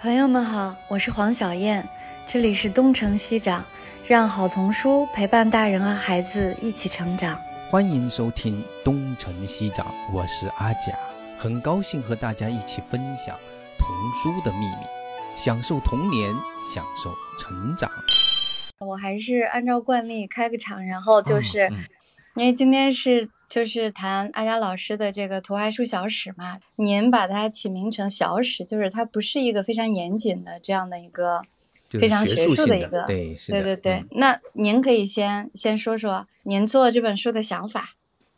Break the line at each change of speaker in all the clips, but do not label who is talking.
朋友们好，我是黄小燕，这里是东城西长，让好童书陪伴大人和孩子一起成长。
欢迎收听东城西长，我是阿甲，很高兴和大家一起分享童书的秘密，享受童年，享受成长。
我还是按照惯例开个场，然后就是
嗯
因为今天是就是谈阿佳老师的这个图画书小史嘛，您把它起名成小史，就是它不是一个非常严谨的这样的一个非常学
学术性
的一个，
对，是，
对对对。
嗯
那您可以先先说说您做这本书的想法。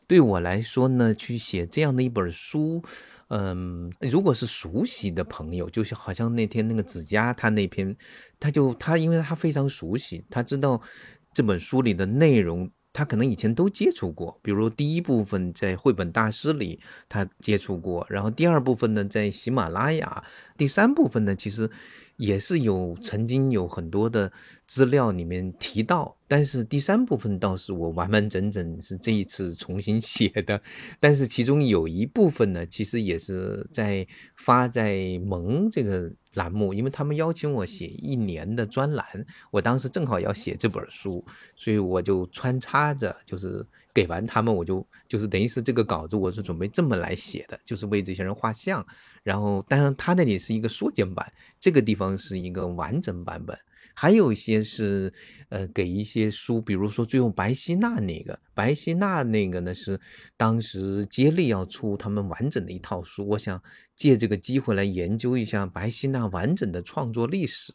对我来说呢，去写这样的一本书，嗯，如果是熟悉的朋友，就是好像那天那个子佳他那篇，他就他因为他非常熟悉，他知道这本书里的内容，他可能以前都接触过，比如第一部分在绘本大师里他接触过，然后第二部分呢在喜马拉雅，第三部分呢其实也是有曾经有很多的资料里面提到，但是第三部分倒是我完完整整是这一次重新写的，但是其中有一部分呢，其实也是在发在萌这个栏目，因为他们邀请我写一年的专栏，我当时正好要写这本书，所以我就穿插着就是。给完他们，我就就是等于是这个稿子，我是准备这么来写的，就是为这些人画像。然后，当然他那里是一个缩减版，这个地方是一个完整版本。还有一些是，呃，给一些书，比如说最后白希娜那个，白希娜那个呢是当时接力要出他们完整的一套书，我想借这个机会来研究一下白希娜完整的创作历史，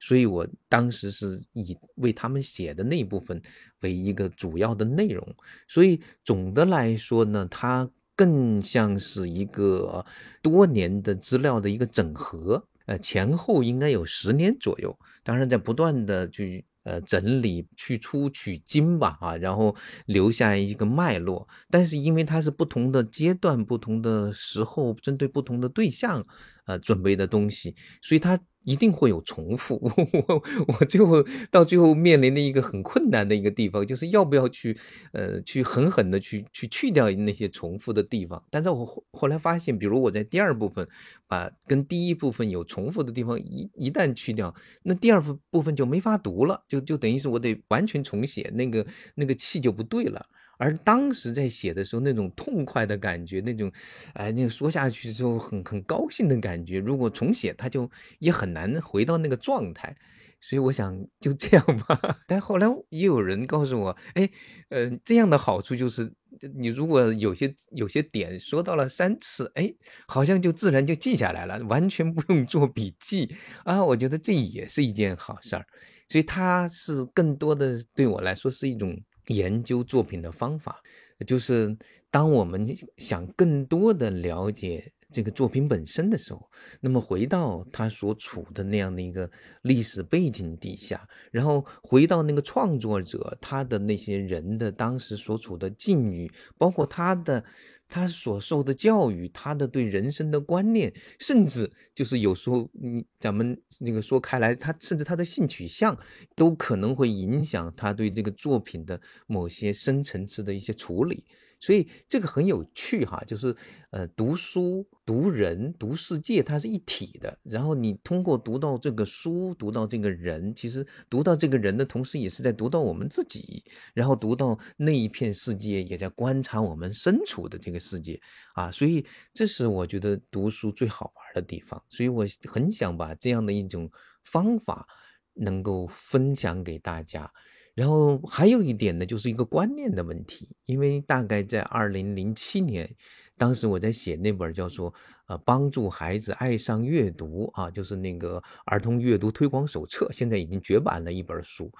所以我当时是以为他们写的那部分为一个主要的内容，所以总的来说呢，它更像是一个多年的资料的一个整合。呃，前后应该有十年左右，当然在不断的去呃整理、去出取经吧，啊，然后留下一个脉络。但是因为它是不同的阶段、不同的时候，针对不同的对象，呃准备的东西，所以它一定会有重复。我我最后到最后面临的一个很困难的一个地方，就是要不要去呃去狠狠的去去去掉那些重复的地方。但是我后后来发现，比如我在第二部分把跟第一部分有重复的地方一一旦去掉，那第二部部分就没法读了，就就等于是我得完全重写，那个那个气就不对了。而当时在写的时候，那种痛快的感觉，那种，哎，那个说下去之后很很高兴的感觉，如果重写，它就也很难回到那个状态。所以我想就这样吧。但后来也有人告诉我，哎，呃，这样的好处就是，你如果有些有些点说到了三次，哎，好像就自然就记下来了，完全不用做笔记啊。我觉得这也是一件好事儿。所以它是更多的对我来说是一种。研究作品的方法，就是当我们想更多的了解这个作品本身的时候，那么回到他所处的那样的一个历史背景底下，然后回到那个创作者他的那些人的当时所处的境遇，包括他的。他所受的教育，他的对人生的观念，甚至就是有时候，你咱们那个说开来，他甚至他的性取向，都可能会影响他对这个作品的某些深层次的一些处理。所以这个很有趣哈，就是呃，读书、读人、读世界，它是一体的。然后你通过读到这个书，读到这个人，其实读到这个人的同时，也是在读到我们自己，然后读到那一片世界，也在观察我们身处的这个世界啊。所以这是我觉得读书最好玩的地方。所以我很想把这样的一种方法能够分享给大家。然后还有一点呢，就是一个观念的问题，因为大概在二零零七年，当时我在写那本叫做《呃帮助孩子爱上阅读》啊，就是那个儿童阅读推广手册，现在已经绝版了一本书。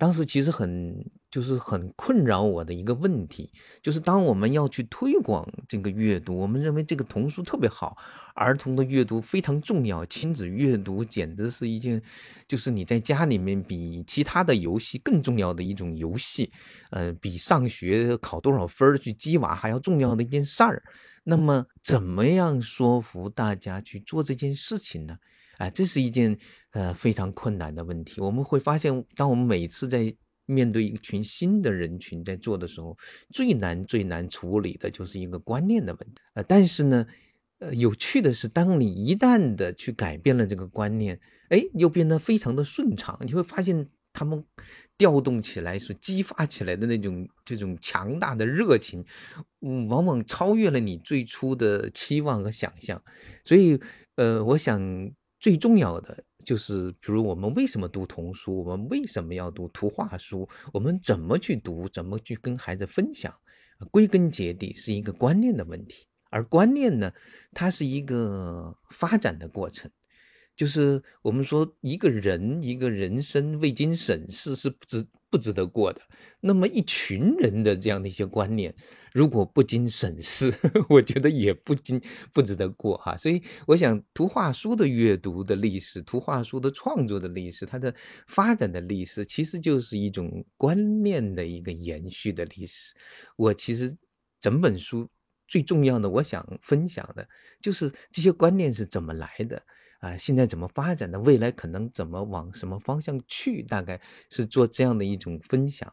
当时其实很就是很困扰我的一个问题，就是当我们要去推广这个阅读，我们认为这个童书特别好，儿童的阅读非常重要，亲子阅读简直是一件，就是你在家里面比其他的游戏更重要的一种游戏，呃，比上学考多少分去鸡娃还要重要的一件事儿。那么，怎么样说服大家去做这件事情呢？啊，这是一件呃非常困难的问题。我们会发现，当我们每次在面对一群新的人群在做的时候，最难最难处理的就是一个观念的问题。呃，但是呢，呃，有趣的是，当你一旦的去改变了这个观念，哎，又变得非常的顺畅，你会发现他们调动起来、所激发起来的那种这种强大的热情，往往超越了你最初的期望和想象。所以，呃，我想最重要的就是，比如我们为什么读童书，我们为什么要读图画书，我们怎么去读，怎么去跟孩子分享，归根结底是一个观念的问题。而观念呢，它是一个发展的过程，就是我们说一个人一个人生未经审视是不值不值得过的。那么一群人的这样的一些观念，如果不经审视，我觉得也不经不值得过哈。所以我想，图画书的阅读的历史，图画书的创作的历史，它的发展的历史，其实就是一种观念的一个延续的历史。我其实整本书。最重要的，我想分享的就是这些观念是怎么来的啊？现在怎么发展的？未来可能怎么往什么方向去？大概是做这样的一种分享。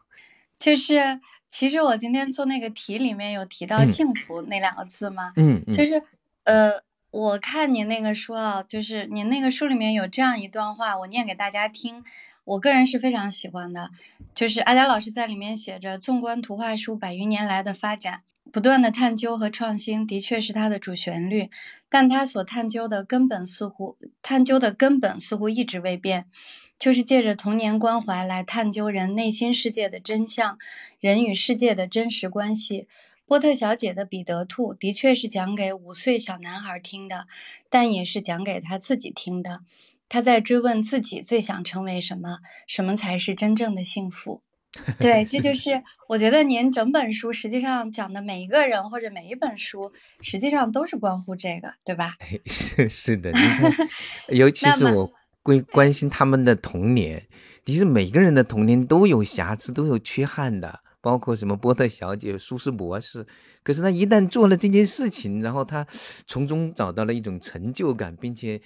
就是，其实我今天做那个题里面有提到“幸福”那两个字吗？
嗯，
就是，呃，我看您那个书啊，就是您那个书里面有这样一段话，我念给大家听。我个人是非常喜欢的，就是阿佳老师在里面写着：“纵观图画书百余年来的发展。”不断的探究和创新的确是它的主旋律，但它所探究的根本似乎探究的根本似乎一直未变，就是借着童年关怀来探究人内心世界的真相，人与世界的真实关系。波特小姐的《彼得兔》的确是讲给五岁小男孩听的，但也是讲给他自己听的。他在追问自己最想成为什么，什么才是真正的幸福。对，这就是我觉得您整本书实际上讲的每一个人或者每一本书，实际上都是关乎这个，对吧？
是是的，你看，尤其是我关关心他们的童年，其实每个人的童年都有瑕疵，都有缺憾的，包括什么波特小姐、苏斯博士。可是他一旦做了这件事情，然后他从中找到了一种成就感，并且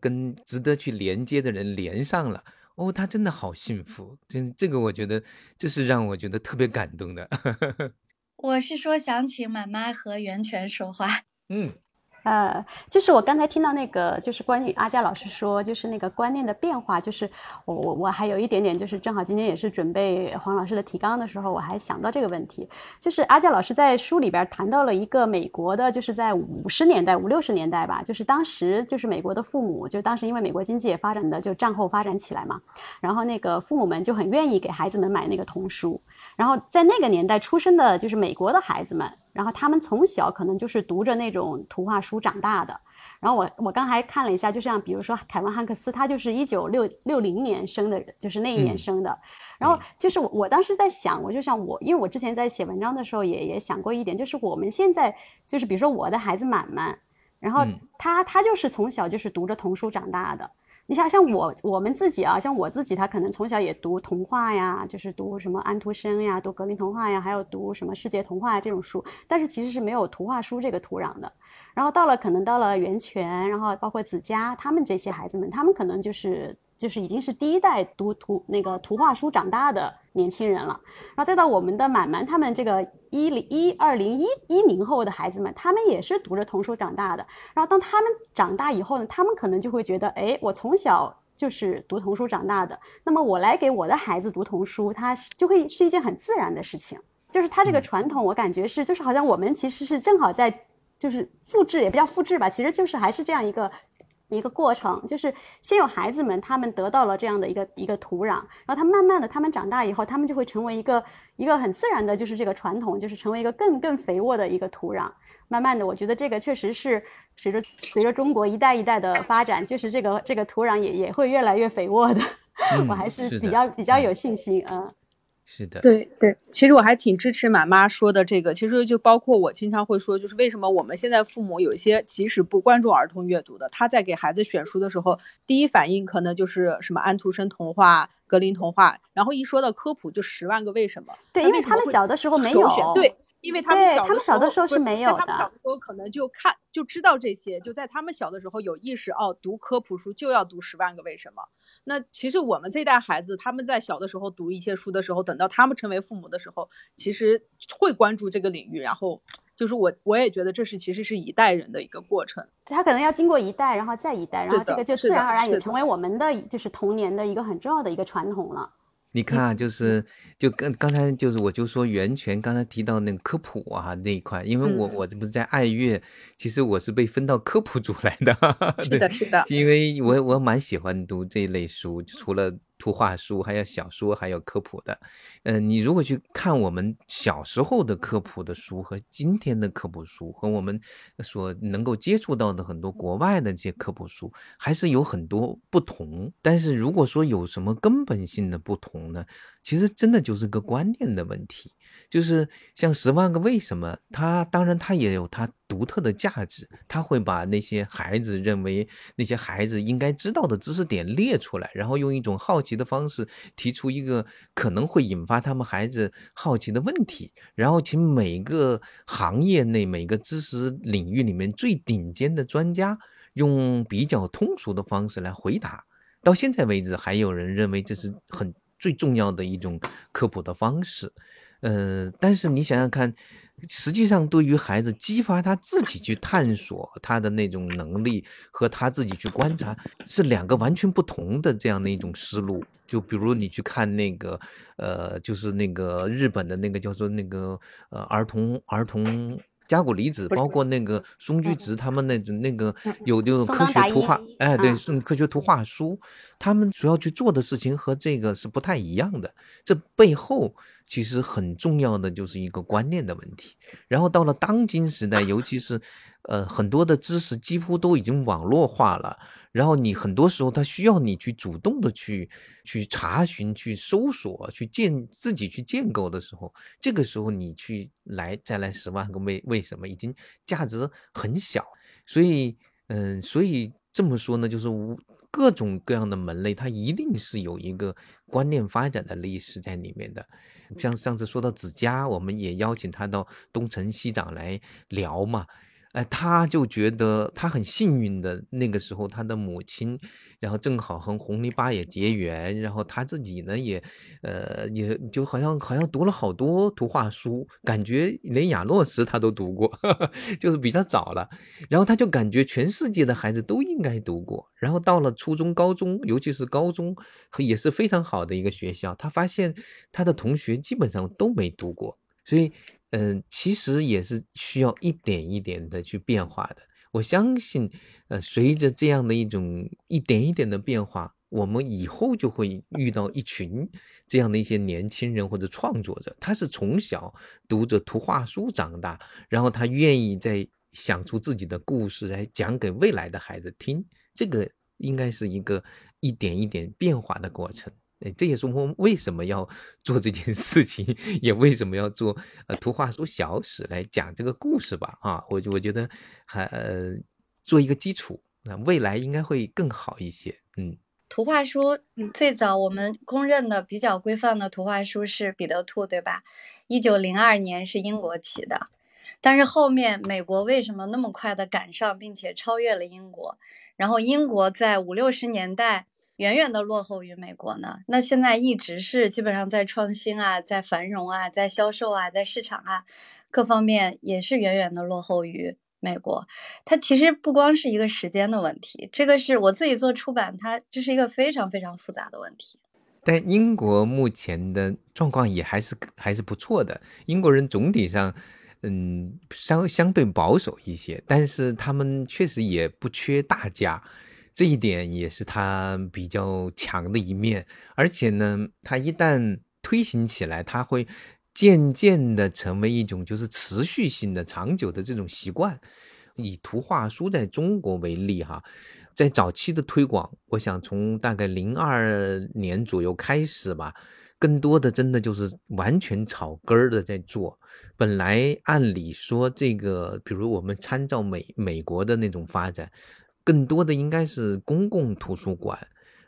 跟值得去连接的人连上了。哦，他真的好幸福，真这个我觉得这是让我觉得特别感动的。
我是说想请妈妈和袁泉说话。
嗯。
呃，就是我刚才听到那个，就是关于阿佳老师说，就是那个观念的变化，就是我我我还有一点点，就是正好今天也是准备黄老师的提纲的时候，我还想到这个问题，就是阿佳老师在书里边谈到了一个美国的，就是在五十年代五六十年代吧，就是当时就是美国的父母，就当时因为美国经济也发展的就战后发展起来嘛，然后那个父母们就很愿意给孩子们买那个童书，然后在那个年代出生的就是美国的孩子们。然后他们从小可能就是读着那种图画书长大的。然后我我刚才看了一下，就像比如说凯文汉克斯，他就是一九六六零年生的人，就是那一年生的。然后就是我我当时在想，我就像我，因为我之前在写文章的时候也也想过一点，就是我们现在就是比如说我的孩子满满，然后他他就是从小就是读着童书长大的。你想像我我们自己啊，像我自己，他可能从小也读童话呀，就是读什么安徒生呀，读格林童话呀，还有读什么世界童话这种书，但是其实是没有图画书这个土壤的。然后到了可能到了源泉，然后包括子佳他们这些孩子们，他们可能就是。就是已经是第一代读图那个图画书长大的年轻人了，然后再到我们的满满他们这个一零一二零一一零后的孩子们，他们也是读着童书长大的。然后当他们长大以后呢，他们可能就会觉得，哎，我从小就是读童书长大的，那么我来给我的孩子读童书，他就会是一件很自然的事情。就是他这个传统，我感觉是，就是好像我们其实是正好在，就是复制也不叫复制吧，其实就是还是这样一个。一个过程就是先有孩子们，他们得到了这样的一个一个土壤，然后他慢慢的，他们长大以后，他们就会成为一个一个很自然的，就是这个传统，就是成为一个更更肥沃的一个土壤。慢慢的，我觉得这个确实是随着随着中国一代一代的发展，就是这个这个土壤也也会越来越肥沃的。我还是比较比较有信心，嗯。
是的，
对对，其实我还挺支持满妈说的这个。其实就包括我经常会说，就是为什么我们现在父母有一些其实不关注儿童阅读的，他在给孩子选书的时候，第一反应可能就是什么安徒生童话、格林童话，然后一说到科普就十万个为什么。
对，因为他们小的时候没有。
对。因为他们小，
他们小的时候是没有的。他
们小的时候可能就看就知道这些，就在他们小的时候有意识哦，读科普书就要读《十万个为什么》。那其实我们这代孩子，他们在小的时候读一些书的时候，等到他们成为父母的时候，其实会关注这个领域，然后。就是我我也觉得这是其实是一代人的一个过程。
他可能要经过一代，然后再一代，然后这个就自然而然也成为我们的就是童年的一个很重要的一个传统了。
你看啊，就是就跟刚才就是我就说源泉刚才提到那个科普啊那一块，因为我我这不是在爱乐，其实我是被分到科普组来的。
是的，是的，
因为我我蛮喜欢读这一类书，除了。图画书，还有小说，还有科普的。嗯，你如果去看我们小时候的科普的书和今天的科普书，和我们所能够接触到的很多国外的这些科普书，还是有很多不同。但是如果说有什么根本性的不同呢？其实真的就是个观念的问题，就是像《十万个为什么》，它当然它也有它独特的价值，它会把那些孩子认为那些孩子应该知道的知识点列出来，然后用一种好奇的方式提出一个可能会引发他们孩子好奇的问题，然后请每个行业内每个知识领域里面最顶尖的专家用比较通俗的方式来回答。到现在为止，还有人认为这是很。最重要的一种科普的方式，呃，但是你想想看，实际上对于孩子激发他自己去探索他的那种能力和他自己去观察，是两个完全不同的这样的一种思路。就比如你去看那个，呃，就是那个日本的那个叫做那个呃儿童儿童。加古离子，包括那个松居直，他们那种那个有这种科学图画，哎，对，是科学图画书，他们主要去做的事情和这个是不太一样的。这背后其实很重要的就是一个观念的问题。然后到了当今时代，尤其是呃很多的知识几乎都已经网络化了。然后你很多时候，他需要你去主动的去去查询、去搜索、去建自己去建构的时候，这个时候你去来再来十万个为为什么已经价值很小，所以嗯，所以这么说呢，就是无各种各样的门类，它一定是有一个观念发展的历史在里面的。像上次说到子佳，我们也邀请他到东城西长来聊嘛。哎，他就觉得他很幸运的，那个时候他的母亲，然后正好和红泥巴也结缘，然后他自己呢也，呃，也就好像好像读了好多图画书，感觉连亚诺斯他都读过，就是比他早了，然后他就感觉全世界的孩子都应该读过，然后到了初中、高中，尤其是高中，也是非常好的一个学校，他发现他的同学基本上都没读过，所以。嗯，其实也是需要一点一点的去变化的。我相信，呃，随着这样的一种一点一点的变化，我们以后就会遇到一群这样的一些年轻人或者创作者，他是从小读着图画书长大，然后他愿意在想出自己的故事来讲给未来的孩子听。这个应该是一个一点一点变化的过程。哎，这也是我为什么要 做这件事情，也为什么要做呃图画书小史来讲这个故事吧？啊，我我觉得还呃做一个基础，那未来应该会更好一些。嗯，
图画书最早我们公认的比较规范的图画书是彼得兔，对吧？一九零二年是英国起的，但是后面美国为什么那么快的赶上并且超越了英国？然后英国在五六十年代。远远的落后于美国呢，那现在一直是基本上在创新啊，在繁荣啊，在销售啊，在市场啊，各方面也是远远的落后于美国。它其实不光是一个时间的问题，这个是我自己做出版，它这是一个非常非常复杂的问题。
但英国目前的状况也还是还是不错的，英国人总体上，嗯，相相对保守一些，但是他们确实也不缺大家。这一点也是他比较强的一面，而且呢，他一旦推行起来，他会渐渐的成为一种就是持续性的、长久的这种习惯。以图画书在中国为例，哈，在早期的推广，我想从大概零二年左右开始吧，更多的真的就是完全草根儿的在做。本来按理说，这个比如我们参照美美国的那种发展。更多的应该是公共图书馆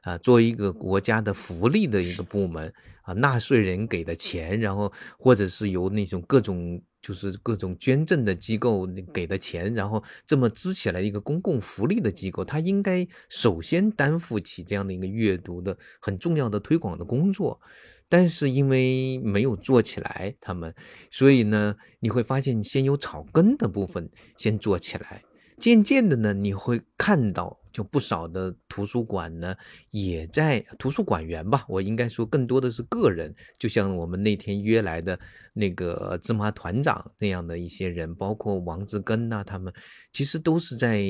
啊，作为一个国家的福利的一个部门啊，纳税人给的钱，然后或者是由那种各种就是各种捐赠的机构给的钱，然后这么支起来一个公共福利的机构，它应该首先担负起这样的一个阅读的很重要的推广的工作。但是因为没有做起来，他们，所以呢，你会发现先有草根的部分先做起来，渐渐的呢，你会看到。就不少的图书馆呢，也在图书馆员吧，我应该说更多的是个人，就像我们那天约来的那个芝麻团长那样的一些人，包括王志根呐，他们其实都是在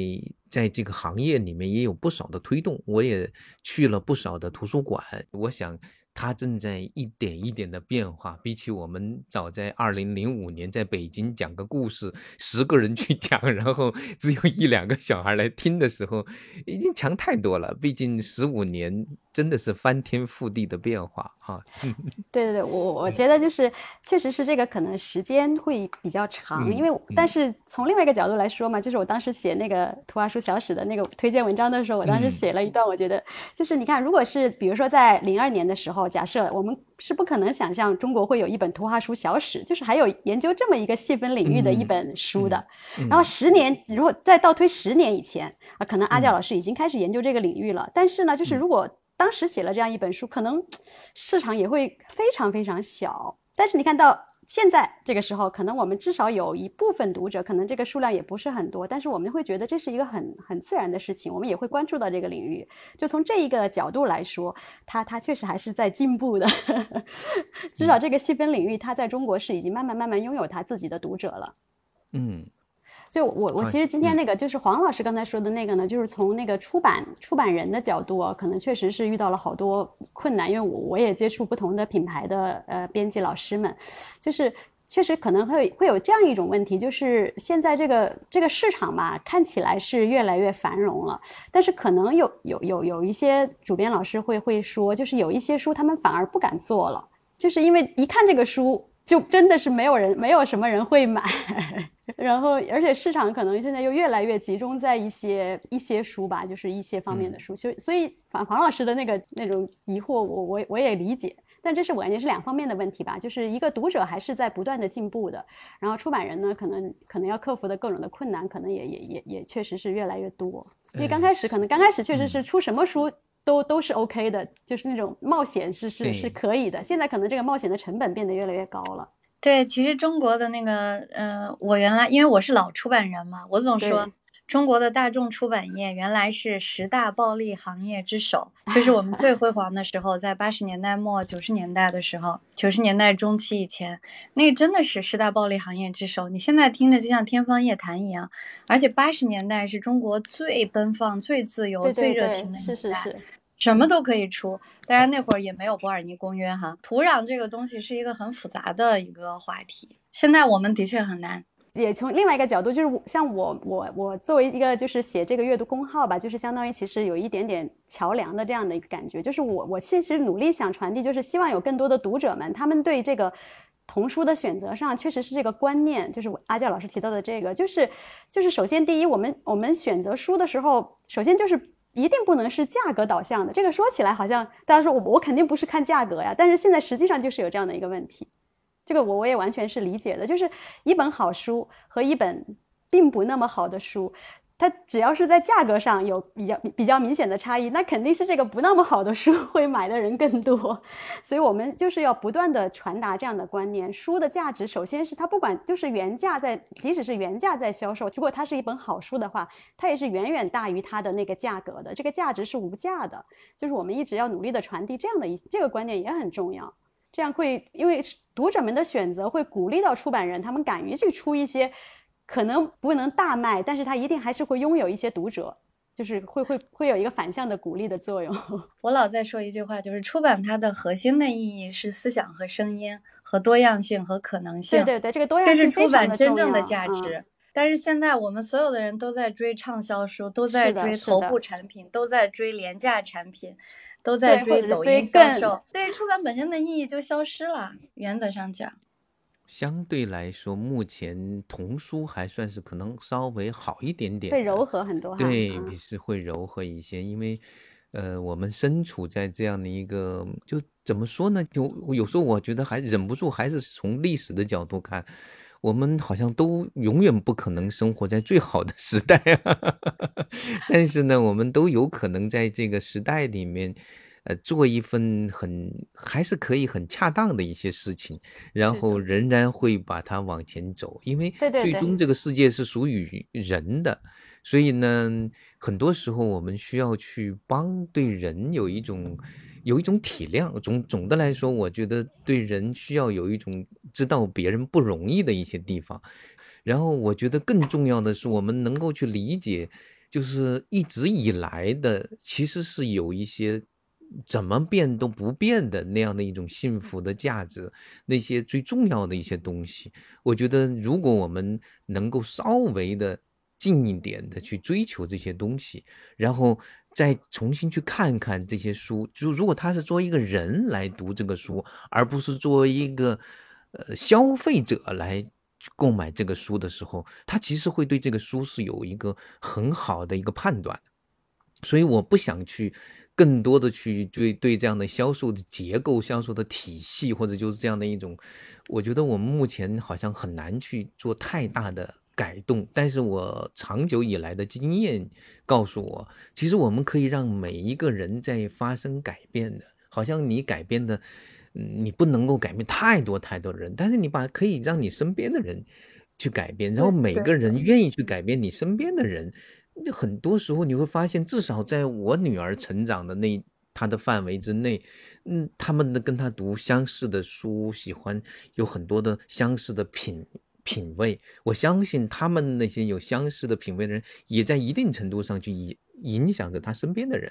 在这个行业里面也有不少的推动。我也去了不少的图书馆，我想。它正在一点一点的变化，比起我们早在二零零五年在北京讲个故事，十个人去 讲，然后只有一两个小孩来听的时候，已经强太多了。毕竟十五年。真的是翻天覆地的变化 哈！
对对对，我我觉得就是确实是这个，可能时间会比较长，因为但是从另外一个角度来说嘛，就是我当时写那个图画书小史的那个推荐文章的时候，我当时写了一段，我觉得就是你看，如果是比如说在零二年的时候，假设我们是不可能想象中国会有一本图画书小史，就是还有研究这么一个细分领域的一本书的。然后十年，如果再倒推十年以前啊，可能阿教老师已经开始研究这个领域了。但是呢，就是如果当时写了这样一本书，可能市场也会非常非常小。但是你看到现在这个时候，可能我们至少有一部分读者，可能这个数量也不是很多，但是我们会觉得这是一个很很自然的事情，我们也会关注到这个领域。就从这一个角度来说，它它确实还是在进步的。至少这个细分领域，它在中国是已经慢慢慢慢拥有它自己的读者了。嗯。就我我其实今天那个就是黄老师刚才说的那个呢，就是从那个出版出版人的角度啊，可能确实是遇到了好多困难，因为我我也接触不同的品牌的呃编辑老师们，就是确实可能会会有这样一种问题，就是现在这个这个市场嘛，看起来是越来越繁荣了，但是可能有有有有一些主编老师会会说，就是有一些书他们反而不敢做了，就是因为一看这个书。就真的是没有人，没有什么人会买，然后而且市场可能现在又越来越集中在一些一些书吧，就是一些方面的书，所以所以黄黄老师的那个那种疑惑，我我我也理解，但这是我感觉是两方面的问题吧，就是一个读者还是在不断的进步的，然后出版人呢，可能可能要克服的各种的困难，可能也也也也确实是越来越多，因为刚开始可能刚开始确实是出什么书。都都是 OK 的，就是那种冒险是是是可以的。现在可能这个冒险的成本变得越来越高了。
对，其实中国的那个，呃，我原来因为我是老出版人嘛，我总说中国的大众出版业原来是十大暴利行业之首，就是我们 最辉煌的时候，在八十年代末九十年代的时候，九十年代中期以前，那个真的是十大暴利行业之首。你现在听着就像天方夜谭一样，而且八十年代是中国最奔放、最自由、最热情的
年代。是是是。
什么都可以出，当然那会儿也没有伯尔尼公约哈。土壤这个东西是一个很复杂的一个话题，现在我们的确很难。
也从另外一个角度，就是像我我我作为一个就是写这个阅读公号吧，就是相当于其实有一点点桥梁的这样的一个感觉。就是我我其实努力想传递，就是希望有更多的读者们，他们对这个童书的选择上，确实是这个观念，就是阿教老师提到的这个，就是就是首先第一，我们我们选择书的时候，首先就是。一定不能是价格导向的。这个说起来好像大家说我我肯定不是看价格呀，但是现在实际上就是有这样的一个问题。这个我我也完全是理解的，就是一本好书和一本并不那么好的书。它只要是在价格上有比较比较明显的差异，那肯定是这个不那么好的书 会买的人更多。所以我们就是要不断的传达这样的观念：书的价值，首先是它不管就是原价在，即使是原价在销售，如果它是一本好书的话，它也是远远大于它的那个价格的。这个价值是无价的。就是我们一直要努力的传递这样的一这个观念也很重要。这样会因为读者们的选择会鼓励到出版人，他们敢于去出一些。可能不能大卖，但是他一定还是会拥有一些读者，就是会会会有一个反向的鼓励的作用。
我老在说一句话，就是出版它的核心的意义是思想和声音和多样性和可能性。
对对对，这个多样性
这是出版真正的价值。但是现在我们所有的人都在追畅销书，都在追头部产品，都在追廉价产品，都在追抖音销售，对出版本身的意义就消失了。原则上讲。
相对来说，目前童书还算是可能稍微好一点点，
会柔和很多。
对，比是会柔和一些，因为，呃，我们身处在这样的一个，就怎么说呢？就有时候我觉得还忍不住，还是从历史的角度看，我们好像都永远不可能生活在最好的时代啊，但是呢，我们都有可能在这个时代里面。呃，做一份很还是可以很恰当的一些事情，然后仍然会把它往前走，因为最终这个世界是属于人的，所以呢，很多时候我们需要去帮对人有一种有一种体谅。总总的来说，我觉得对人需要有一种知道别人不容易的一些地方，然后我觉得更重要的是，我们能够去理解，就是一直以来的其实是有一些。怎么变都不变的那样的一种幸福的价值，那些最重要的一些东西，我觉得如果我们能够稍微的近一点的去追求这些东西，然后再重新去看看这些书，就如果他是作为一个人来读这个书，而不是作为一个呃消费者来购买这个书的时候，他其实会对这个书是有一个很好的一个判断。所以我不想去。更多的去对对这样的销售的结构、销售的体系，或者就是这样的一种，我觉得我们目前好像很难去做太大的改动。但是我长久以来的经验告诉我，其实我们可以让每一个人在发生改变的。好像你改变的，你不能够改变太多太多的人，但是你把可以让你身边的人去改变，然后每个人愿意去改变你身边的人。很多时候你会发现，至少在我女儿成长的那她的范围之内，嗯，他们的跟她读相似的书，喜欢有很多的相似的品品味。我相信他们那些有相似的品味的人，也在一定程度上去影影响着他身边的人。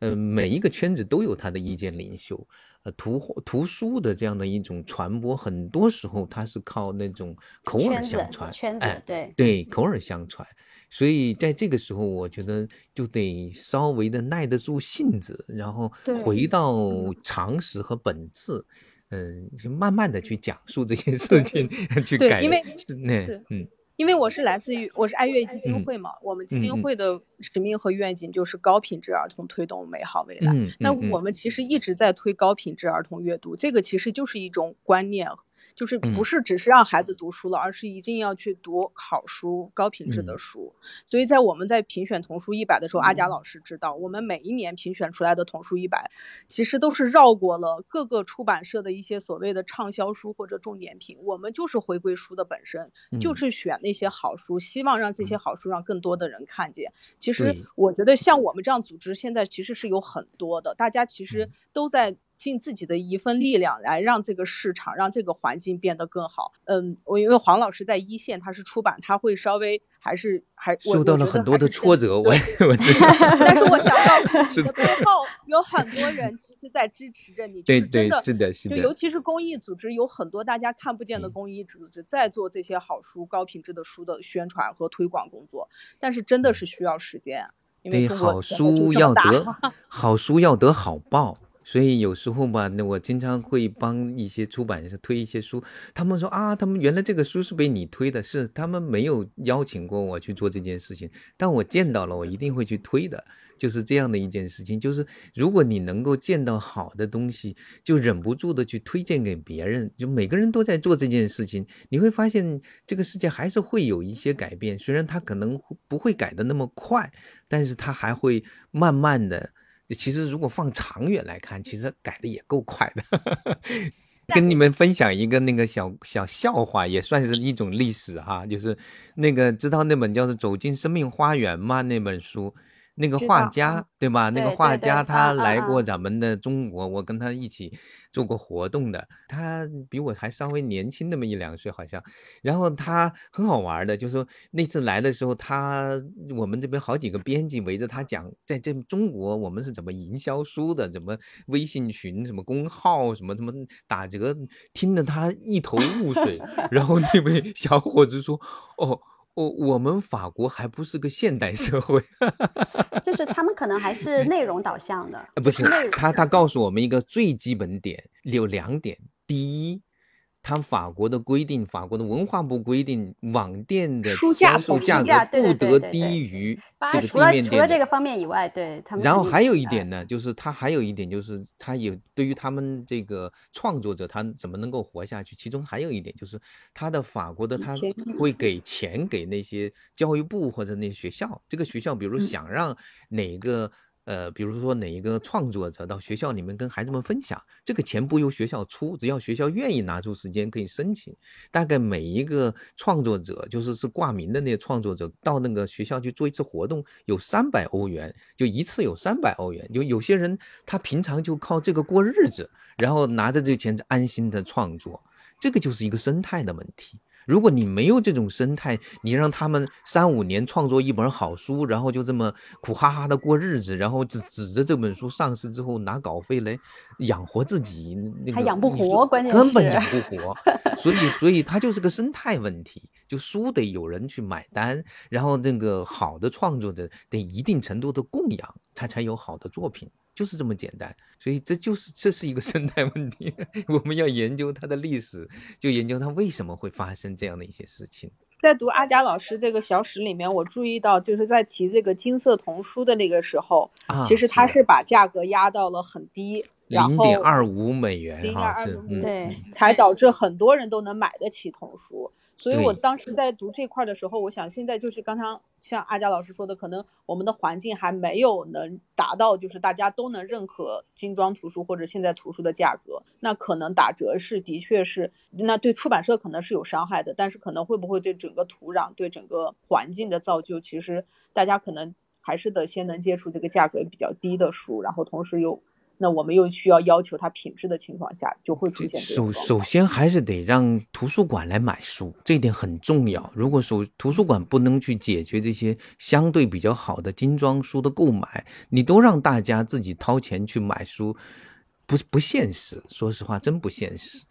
呃，每一个圈子都有他的意见领袖。呃，图图书的这样的一种传播，很多时候它是靠那种口耳相传，
圈子，对
对，口耳相传。所以在这个时候，我觉得就得稍微的耐得住性子，然后回到常识和本质，嗯，就慢慢的去讲述这些事情，去改，
因为
那嗯。
因为我是来自于我是爱乐基金会嘛，我们基金会的使命和愿景就是高品质儿童推动美好未来。那我们其实一直在推高品质儿童阅读，这个其实就是一种观念。就是不是只是让孩子读书了，而是一定要去读好书、高品质的书。所以在我们在评选童书一百的时候，阿佳老师知道，我们每一年评选出来的童书一百，其实都是绕过了各个出版社的一些所谓的畅销书或者重点品。我们就是回归书的本身，就是选那些好书，希望让这些好书让更多的人看见。其实我觉得像我们这样组织，现在其实是有很多的，大家其实都在。尽自己的一份力量来让这个市场、让这个环境变得更好。嗯，我因为黄老师在一线，他是出版，他会稍微还是还
受到了很多的挫折。我我
知道，但是我想到 你的背后有很多人其实在支持着你。
对对，是的，是的。
就尤其是公益组织，有很多大家看不见的公益组织在做这些好书、高品质的书的宣传和推广工作。但是真的是需要时间，因为
好书要得好书要得好报。所以有时候吧，那我经常会帮一些出版社推一些书，他们说啊，他们原来这个书是被你推的，是他们没有邀请过我去做这件事情，但我见到了，我一定会去推的，就是这样的一件事情。就是如果你能够见到好的东西，就忍不住的去推荐给别人，就每个人都在做这件事情，你会发现这个世界还是会有一些改变，虽然它可能不会改的那么快，但是它还会慢慢的。其实，如果放长远来看，其实改的也够快的。跟你们分享一个那个小小笑话，也算是一种历史哈。就是那个知道那本叫做《走进生命花园》吗？那本书。那个画家对吧？那个画家他来过咱们的中国，我跟他一起做过活动的。他比我还稍微年轻那么一两岁，好像。然后他很好玩的，就是说那次来的时候，他我们这边好几个编辑围着他讲，在这中国我们是怎么营销书的，怎么微信群、什么公号、什么什么打折，听得他一头雾水。然后那位小伙子说：“哦。”我我们法国还不是个现代社会，
就是他们可能还是内容导向的。
不是，他他告诉我们一个最基本点，有两点。第一，他法国的规定，法国的文化部规定，网店的销售价
价
格不得低于
八
这个
除了
地面店的
除了这个方面以外，对他们
然后还有一
哎
点呢，就是他还有一点就是他有对于他们这个创作者，他怎么能够活下去？其中还有一点就是他的法国的他会给钱给那些教育部或者那些学校，这个学校比如
嗯
想让哪个。呃，比如说哪一个创作者到学校里面跟孩子们分享，这个钱不由学校出，只要学校愿意拿出时间可以申请。大概每一个创作者，就是是挂名的那些创作者，到那个学校去做一次活动，有三百欧元，就一次有三百欧元。就有些人他平常就靠这个过日子，然后拿着这个钱安心的创作，这个就是一个生态的问题。如果你没有这种生态，你让他们三五年创作一本好书，然后就这么苦哈哈的过日子，然后指指着这本书上市之后拿稿费来养活自己，那个
还养不活关键是
根本养不活。所以，所以它就是个生态问题，就书得有人去买单，然后那个好的创作者得一定程度的供养，他才有好的作品。就是这么简单，所以这就是这是一个生态问题。我们要研究它的历史，就研究它为什么会发生这样的一些事情。
在读阿佳老师这个小史里面，我注意到就是在提这个金色童书的那个时候，
啊
其实他
是
是把价格压到了很低，然后
零点二五美元
零点
哈，
二五，
是嗯，
对
才导致很多人都能买得起童书。所以我当时在读这块儿的时候，我想现在就是刚刚像阿佳老师说的，可能我们的环境还没有能达到，就是大家都能认可精装图书或者现在图书的价格，那可能打折是的确是，那对出版社可能是有伤害的，但是可能会不会对整个土壤、对整个环境的造就，其实大家可能还是得先能接触这个价格比较低的书，然后同时又。那我们又需要要求它品质的情况下，就会出
这
现
首首先还是得让图书馆来买书，这一点很重要。如果说图书馆不能去解决这些相对比较好的精装书的购买，你都让大家自己掏钱去买书，不不现实。说实话，真不现实。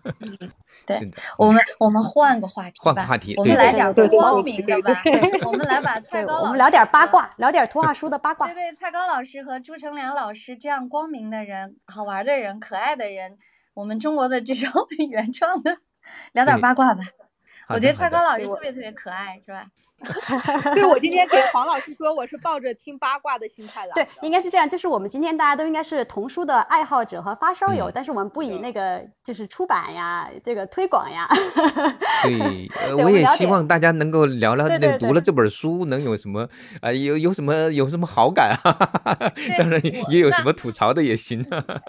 对，我们我们换个话题吧，
换个话题
我们来点光明的吧。我们来把蔡，高老师
我们聊点八卦，聊点图画书的八卦
对。对，蔡高老师和朱成良老师这样光明的人、好玩的人、可爱的人，我们中国的这种 原创的，聊点八卦吧。我觉得蔡高老师特别特别可爱，是吧？
对，我今天给黄老师说，我是抱着听八卦的心态来
对。，应该是这样，就是我们今天大家都应该是童书的爱好者和发烧友，
嗯
但是我们不以那个就是出版呀、这个推广呀。
对，呃，
对
我也希望大家能够聊聊读了这本书能有什么啊、有有什么有什么好感啊？当然也有什么吐槽的也行。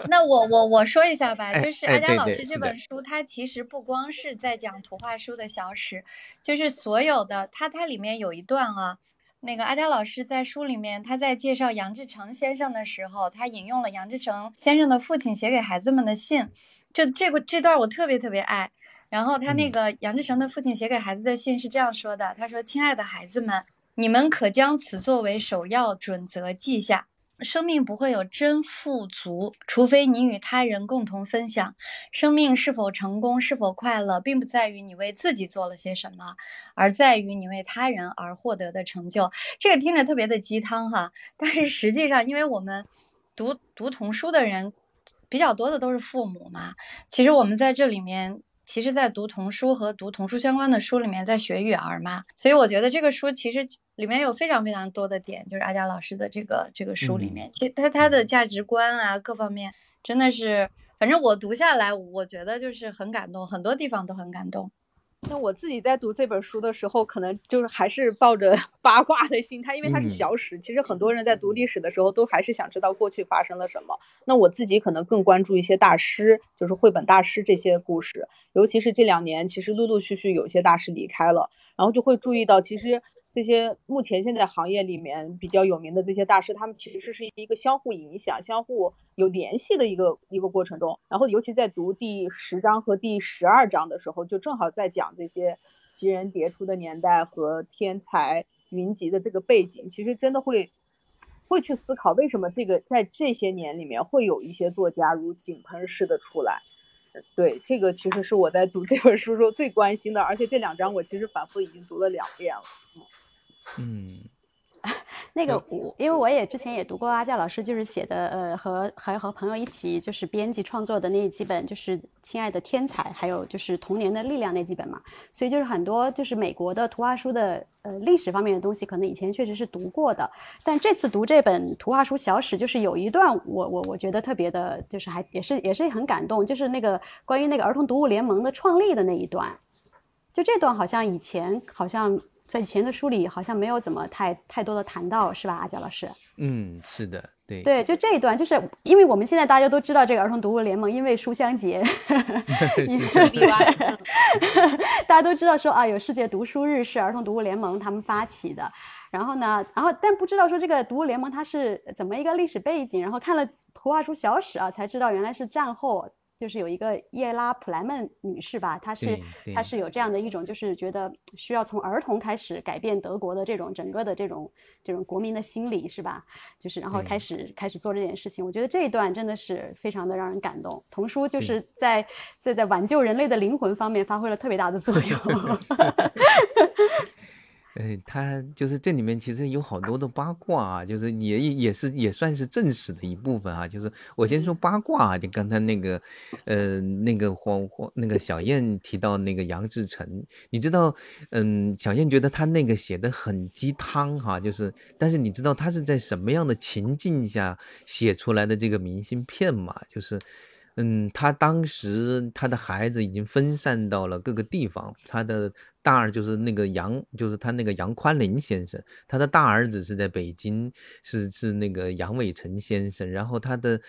那我我我说一下吧，
哎
就是阿佳老师这本书，它其实不光是在讲图画书的小史，就是所有的它它里面有一段啊，那个阿佳老师在书里面他在介绍杨志成先生的时候，他引用了杨志成先生的父亲写给孩子们的信，就这个这段我特别特别爱。然后他那
嗯
个杨志成的父亲写给孩子的信是这样说的：“他说，亲爱的孩子们，你们可将此作为首要准则记下。生命不会有真富足，除非你与他人共同分享。生命是否成功，是否快乐，并不在于你为自己做了些什么，而在于你为他人而获得的成就。这个听着特别的鸡汤哈，但是实际上，因为我们读读童书的人比较多的都是父母嘛，其实我们在这里面。其实，在读童书和读童书相关的书里面，在学育儿嘛，所以我觉得这个书其实里面有非常非常多的点，就是阿佳老师的这个这个书里
嗯。
面，其实他他的价值观啊，各方面真的是，反正我读下来，我觉得就是很感动，很多地方都很感动。
那我自己在读这本书的时候，可能就是还是抱着 八卦的心态，因为它是
嗯
小史。其实很多人在读历史的时候，都还是想知道过去发生了什么。那我自己可能更关注一些大师，就是绘本大师这些故事。尤其是这两年，其实陆陆续续有一些大师离开了，然后就会注意到，其实这些目前现在行业里面比较有名的这些大师，他们其实是一个相互影响、相互有联系的一个一个过程中。然后，尤其在读第十章和第十二章的时候，就正好在讲这些奇人迭出的年代和天才云集的这个背景，其实真的会会去思考，为什么这个在这些年里面会有一些作家如井喷似的出来。对，这个其实是我在读这本书时候最关心的，而且这两章我其实反复已经读了两遍了。
嗯，
那个我，因为我也之前也读过阿教老师就是写的，呃，和还和朋友一起就是编辑创作的那几本，就是《亲爱的天才》，还有就是《童年的力量》那几本嘛。所以就是很多就是美国的图画书的呃历史方面的东西，可能以前确实是读过的，但这次读这本图画书小史，就是有一段我我我觉得特别的，就是还也是也是很感动，就是那个关于那个儿童读物联盟的创立的那一段，就这段好像以前好像。在以前的书里好像没有怎么太太多的谈到，是吧，阿娇老师？
嗯，是的，对
对，就这一段，就是因为我们现在大家都知道这个儿童读物联盟，因为书香节 大家都知道说啊，有世界读书日是儿童读物联盟他们发起的，然后呢，然后但不知道说这个读物联盟它是怎么一个历史背景，然后看了图画书小史啊，才知道原来是战后。就是有一个叶拉普莱曼女士吧，她是她是有这样的一种，就是觉得需要从儿童开始改变德国的这种整个的这种这种国民的心理，是吧？就是然后开始开始做这件事情。我觉得这一段真的是非常的让人感动。童书就是在在在挽救人类的灵魂方面发挥了特别大的作用。
呃，他就是这里面其实有好多的八卦啊，就是也也是也算是正史的一部分啊。就是我先说八卦啊，就刚才那个，呃，那个黄黄那个小燕提到那个杨志成，你知道，嗯，小燕觉得他那个写的很鸡汤哈，就是，但是你知道他是在什么样的情境下写出来的这个明信片吗？就是。嗯，他当时他的孩子已经分散到了各个地方。他的大儿就是那个杨，就是他那个杨宽林先生。他的大儿子是在北京，是是那个杨伟成先生。然后他的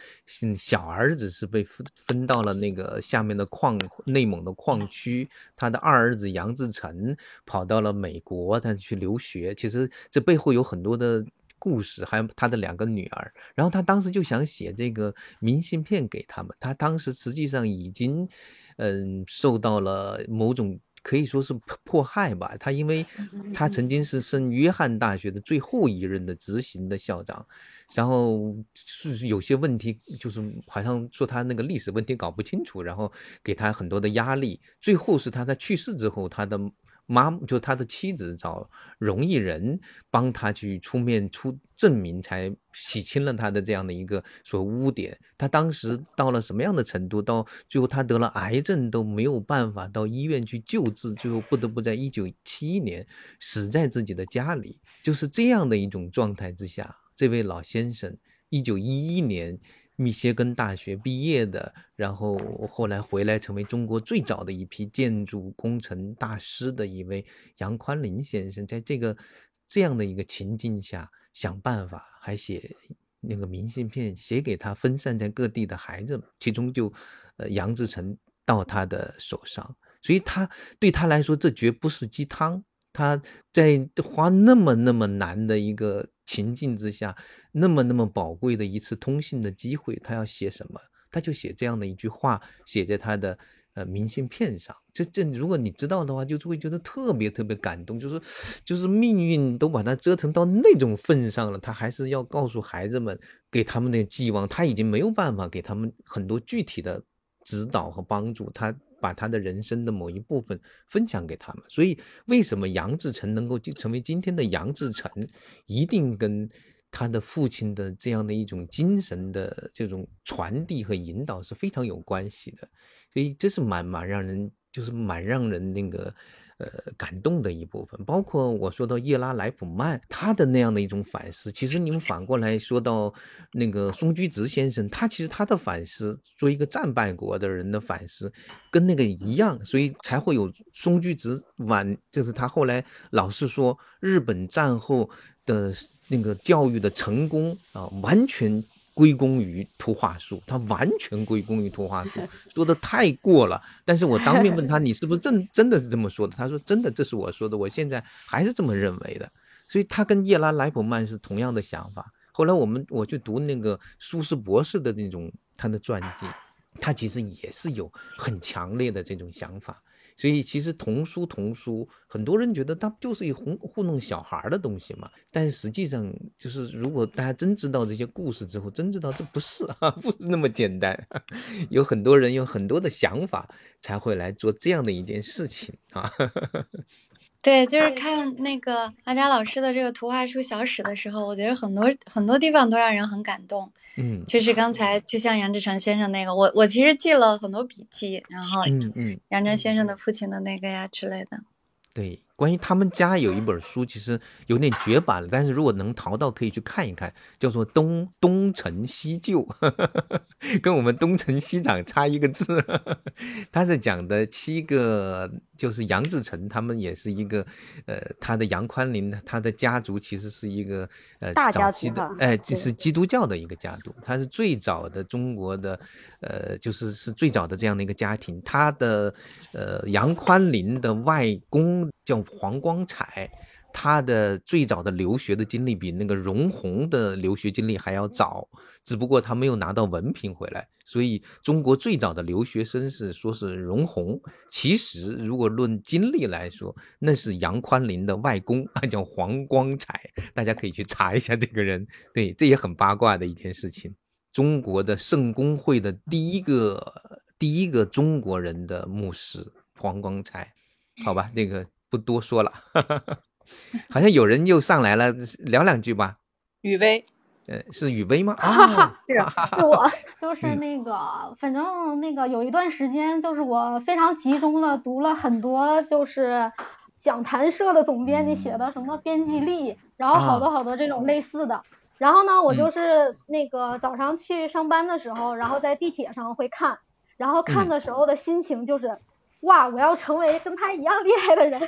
小儿子是被分分到了那个下面的矿内蒙的矿区。他的二儿子杨志成跑到了美国，他去留学。其实这背后有很多的。故事还有他的两个女儿，然后他当时就想写这个明信片给他们。他当时实际上已经，嗯，受到了某种可以说是迫害吧。他因为他曾经是圣约翰大学的最后一任的执行的校长，然后是有些问题，就是好像说他那个历史问题搞不清楚，然后给他很多的压力。最后是他在去世之后，他的。妈就他的妻子找容易人帮他去出面出证明，才洗清了他的这样的一个所污点。他当时到了什么样的程度？到最后他得了癌症都没有办法到医院去救治，最后不得不在一九七一年死在自己的家里。就是这样的一种状态之下，这位老先生一九一一年。密歇根大学毕业的，然后后来回来成为中国最早的一批建筑工程大师的一位杨宽林先生，在这个这样的一个情境下，想办法还写那个明信片，写给他分散在各地的孩子，其中就呃杨志成到他的手上，所以他对他来说，这绝不是鸡汤。他在花那么那么难的一个情境之下，那么那么宝贵的一次通信的机会，他要写什么？他就写这样的一句话，写在他的呃明信片上。这这，如果你知道的话，就会觉得特别特别感动。就是就是命运都把他折腾到那种份上了，他还是要告诉孩子们，给他们的寄望。他已经没有办法给他们很多具体的指导和帮助。他。把他的人生的某一部分分享给他们，所以为什么杨志成能够成为今天的杨志成，一定跟他的父亲的这样的一种精神的这种传递和引导是非常有关系的，所以这是蛮蛮让人就是蛮让人那个。呃，感动的一部分，包括我说到叶拉莱普曼他的那样的一种反思。其实你们反过来说到那个松居直先生，他其实他的反思，作为一个战败国的人的反思，跟那个一样，所以才会有松居直晚，就是他后来老是说日本战后的那个教育的成功啊，完全。归功于图画书，他完全归功于图画书，说的太过了。但是我当面问他，你是不是真真的是这么说的？他说真的，这是我说的，我现在还是这么认为的。所以他跟叶拉莱普曼是同样的想法。后来我们我去读那个苏轼博士的那种他的传记，他其实也是有很强烈的这种想法。所以其实童书童书，很多人觉得它就是一糊糊弄小孩的东西嘛。但实际上，就是如果大家真知道这些故事之后，真知道这不是啊，不是那么简单。有很多人有很多的想法，才会来做这样的一件事情啊。
对，就是看那个阿佳老师的这个图画书小史的时候，我觉得很多很多地方都让人很感动。
嗯。
就是刚才就像杨志成先生那个，我我其实记了很多笔记，然后
嗯嗯，
杨振先生的父亲的那个呀之类的。
对，关于他们家有一本书，其实有点绝版了，但是如果能淘到，可以去看一看，叫做《东东成西就》，跟我们东成西长差一个字。他是讲的七个，就是杨志成他们也是一个，呃，他的杨宽林，他的家族其实是一个呃
大家
早期的哎，
对
这是基督教的一个家族，他是最早的中国的，呃，就是是最早的这样的一个家庭。他的呃杨宽林的外公叫黄光彩，他的最早的留学的经历比那个容闳的留学经历还要早，只不过他没有拿到文凭回来，所以中国最早的留学生是说是容闳。其实如果论经历来说，那是杨宽林的外公，叫黄光彩，大家可以去查一下这个人。对，这也很八卦的一件事情。中国的圣公会的第一个第一个中国人的牧师黄光彩，好吧，这个不多说了。好像有人又上来了，聊两句吧。
雨薇，
呃，是雨薇吗？啊，
是啊，
就我 就是
嗯
那个，反正那个有一段时间，就是我非常集中的读了很多，就是讲坛社的总编辑写的什么编辑力，然后好多好多这种类似的。然后呢，我就
嗯
是那个早上去上班的时候，然后在地铁上会看，然后看
嗯
的时候的心情就是，哇，我要成为跟他一样厉害的人。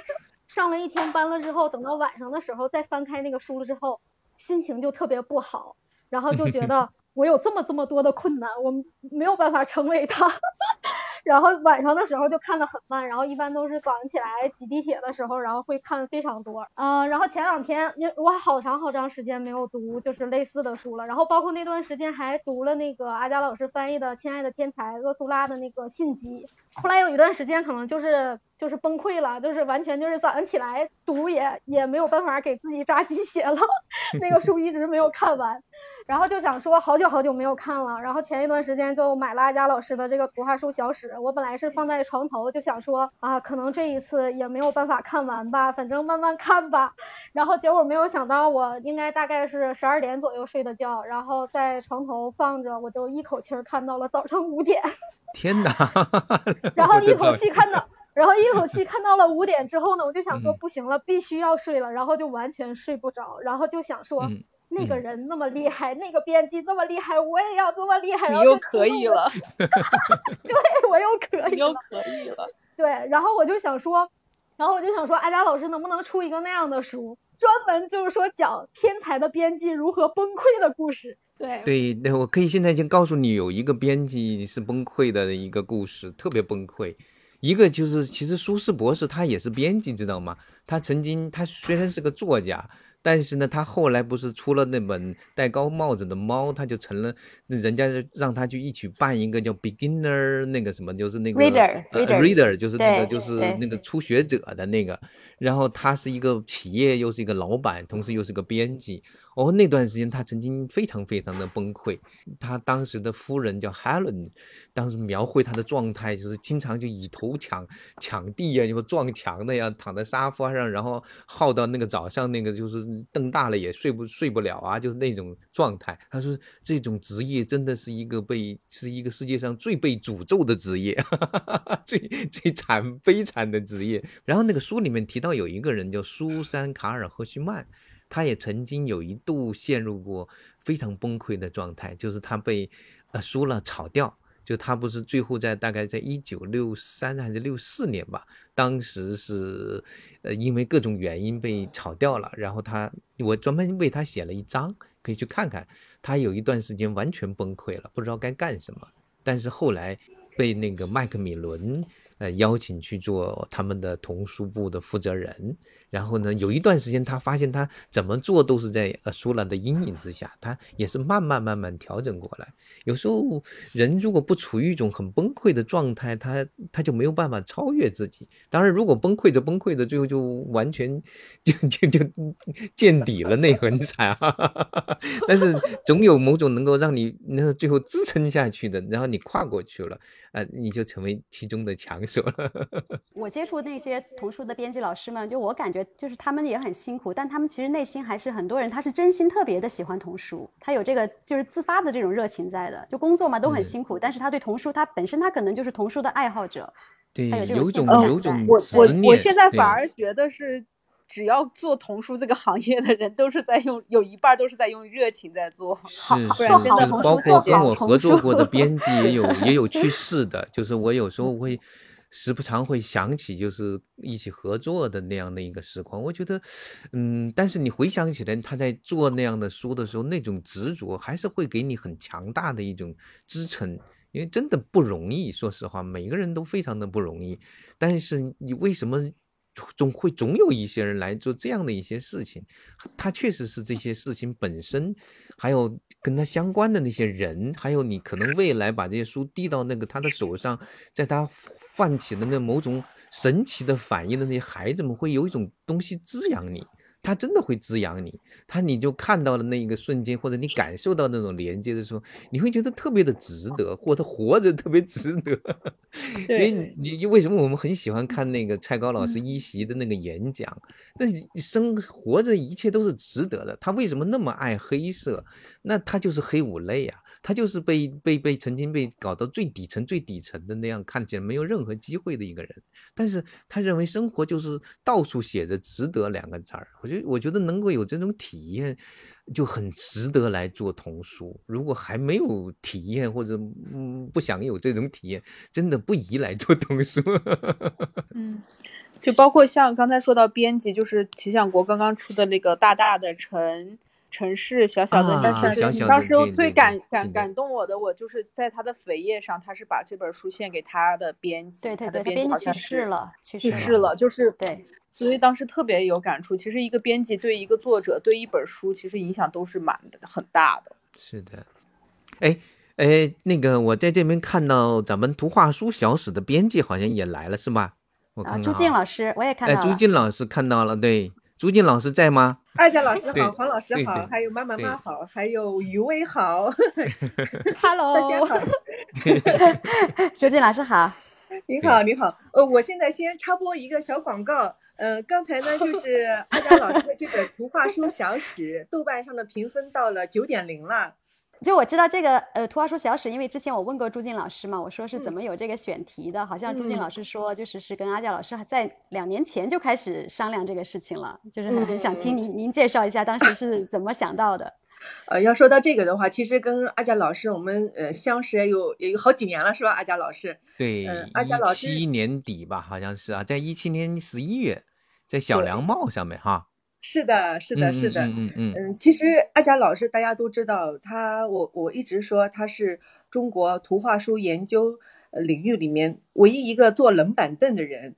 上了一天班了之后，等到晚上的时候再翻开那个书了之后，心情就特别不好，然后就觉得 我有这么这么多的困难，我没有办法成为他。然后晚上的时候就看得很慢，然后一般都是早上起来挤地铁的时候，然后会看非常多。嗯、然后前两天因为我好长好长时间没有读就是类似的书了，然后包括那段时间还读了那个阿佳老师翻译的《亲爱的天才》厄苏拉的那个信集。后来有一段时间可能就是就是崩溃了，就是完全就是早上起来读也也没有办法给自己扎鸡血了，那个书一直没有看完。然后就想说好久好久没有看了，然后前一段时间就买了阿佳老师的这个图画书小史，我本来是放在床头，就想说啊，可能这一次也没有办法看完吧，反正慢慢看吧。然后结果没有想到，我应该大概是十二点左右睡的觉，然后在床头放着，我就一口气儿看到了早上五点，
天哪！
然后一口气看到。然后一口气看到了五点之后呢，我就想说
嗯
不行了，必须要睡了，然后就完全睡不着，然后就想说，
嗯
那个
嗯
人那么厉害，那个编辑那么厉害，我也要这么厉害。然
你又可以了，
对我又可以
你又
了。
可以了。
对，然后我就想说，然后我就想说，阿佳老师能不能出一个那样的书，专门就是说讲天才的编辑如何崩溃的故事。对，
对，那我可以现在已经告诉你，有一个编辑是崩溃的一个故事，特别崩溃。一个就是，其实苏轼博士他也是编辑，知道吗？他曾经他虽然是个作家，但是呢，他后来不是出了那本戴高帽子的猫，他就成了人家让他去一起办一个叫 beginner 那个什么，就是那个
Reader，
呃
reader
reader 就是那个就是那个初学者的那个。然后他是一个企业，又是一个老板，同时又是个编辑。哦，那段时间他曾经非常非常的崩溃。他当时的夫人叫 Helen，当时描绘他的状态就是经常就以头抢抢地呀，就撞墙的呀，躺在沙发上，然后耗到那个早上那个就是瞪大了也睡不睡不了啊，就是那种状态。他说这种职业真的是一个被是一个世界上最被诅咒的职业，最最惨悲惨的职业。然后那个书里面提到有一个人叫苏珊·卡尔赫胥曼。他也曾经有一度陷入过非常崩溃的状态，就是他被呃输了炒掉，就他不是最后在大概在一九六三还是六四年吧，当时是呃因为各种原因被炒掉了，然后他我专门为他写了一章，可以去看看，他有一段时间完全崩溃了，不知道该干什么，但是后来被那个麦克米伦。呃，邀请去做他们的童书部的负责人，然后呢，有一段时间他发现他怎么做都是在呃苏兰的阴影之下，他也是慢慢慢慢调整过来。有时候人如果不处于一种很崩溃的状态，他他就没有办法超越自己。当然，如果崩溃着崩溃着，最后就完全就就就见底了，那很惨啊。但是总有某种能够让你那最后支撑下去的，然后你跨过去了，呃，你就成为其中的强势。手了。
我接触那些童书的编辑老师们，就我感觉就是他们也很辛苦，但他们其实内心还是很多人他是真心特别的喜欢童书，他有这个就是自发的这种热情在的。就工作嘛都很辛苦，但是他对童书他本身他可能就是童书的爱好者，
对，
他有
种有种
我我我现在反而觉得是，只要做童书这个行业的人，都是在用有一半都是在用热情在做。
是是，
不然真的
就是
童
包括跟
书做好童
我合作
书
过的编 辑也有也有去世的，就是我有时候会时不常会想起，就是一起合作的那样的一个时光。我觉得，嗯，但是你回想起来，他在做那样的书的时候，那种执着还是会给你很强大的一种支撑。因为真的不容易，说实话，每个人都非常的不容易。但是你为什么总会总有一些人来做这样的一些事情？他确实是这些事情本身，还有跟他相关的那些人，还有你可能未来把这些书递到那个他的手上，在他泛起的那某种神奇的反应的那些孩子们，会有一种东西滋养你。他真的会滋养你，他你就看到了那一个瞬间，或者你感受到那种连接的时候，你会觉得特别的值得，或者活着特别值得。所以你为什么我们很喜欢看那个蔡高老师一席的那个演讲？那你生活着一切都是值得的。他为什么那么爱黑色？那他就是黑五类啊，他就是被被被曾经被搞到最底层最底层的那样，看起来没有任何机会的一个人。但是他认为生活就是到处写着“值得”两个字儿。我觉得我觉得能够有这种体验，就很值得来做童书。如果还没有体验或者嗯不想有这种体验，真的不宜来做童书。
嗯，就包括像刚才说到编辑，就是齐想国刚刚出的那个大大的城城市小小的你，当时
的对对对
最感感感动我的，我就是在他的扉页上，他是把这本书献给他的编辑，
对对对，他
他的编
编辑去世了，去
去
世了，
就是
对，
所以当时特别有感触。其实一个编辑对一个作者对一本书，其实影响都是蛮很大的。
是的，哎哎，那个我在这边看到咱们图画书小史的编辑好像也来了，是吧？我
啊，
看
朱
看啊
静老师我也看
哎，朱
到了，
静老师看到了，对，朱静老师在吗？
艾佳老师好，黄老师好，还有妈妈妈好，还有余威好
，Hello，
大家好，
朱静老师好，
您好，您好。呃，我现在先插播一个小广告。呃，刚才呢，就是艾佳老师的这本图画书小史，豆瓣上的评分到了九点零了。
就我知道这个呃图画书小史，因为之前我问过朱静老师嘛，我说是怎
嗯
么有这个选题的，好像朱静
嗯
老师说就是是跟阿佳老师还在两年前就开始商量这个事情了，就是很很想听
嗯
您您介绍一下当时是怎么想到的。
呃，要说到这个的话，其实跟阿佳老师我们呃相识也有也有好几年了，是吧？阿佳老师，
对，
嗯阿佳老师
一
师
七年底吧，好像是啊，在一七年十一月，在小
对
凉帽上面哈。
是的，是的，是的。
嗯嗯嗯
其实阿贾老师大家都知道，他我我一直说他是中国图画书研究呃领域里面唯一一个坐冷板凳的人，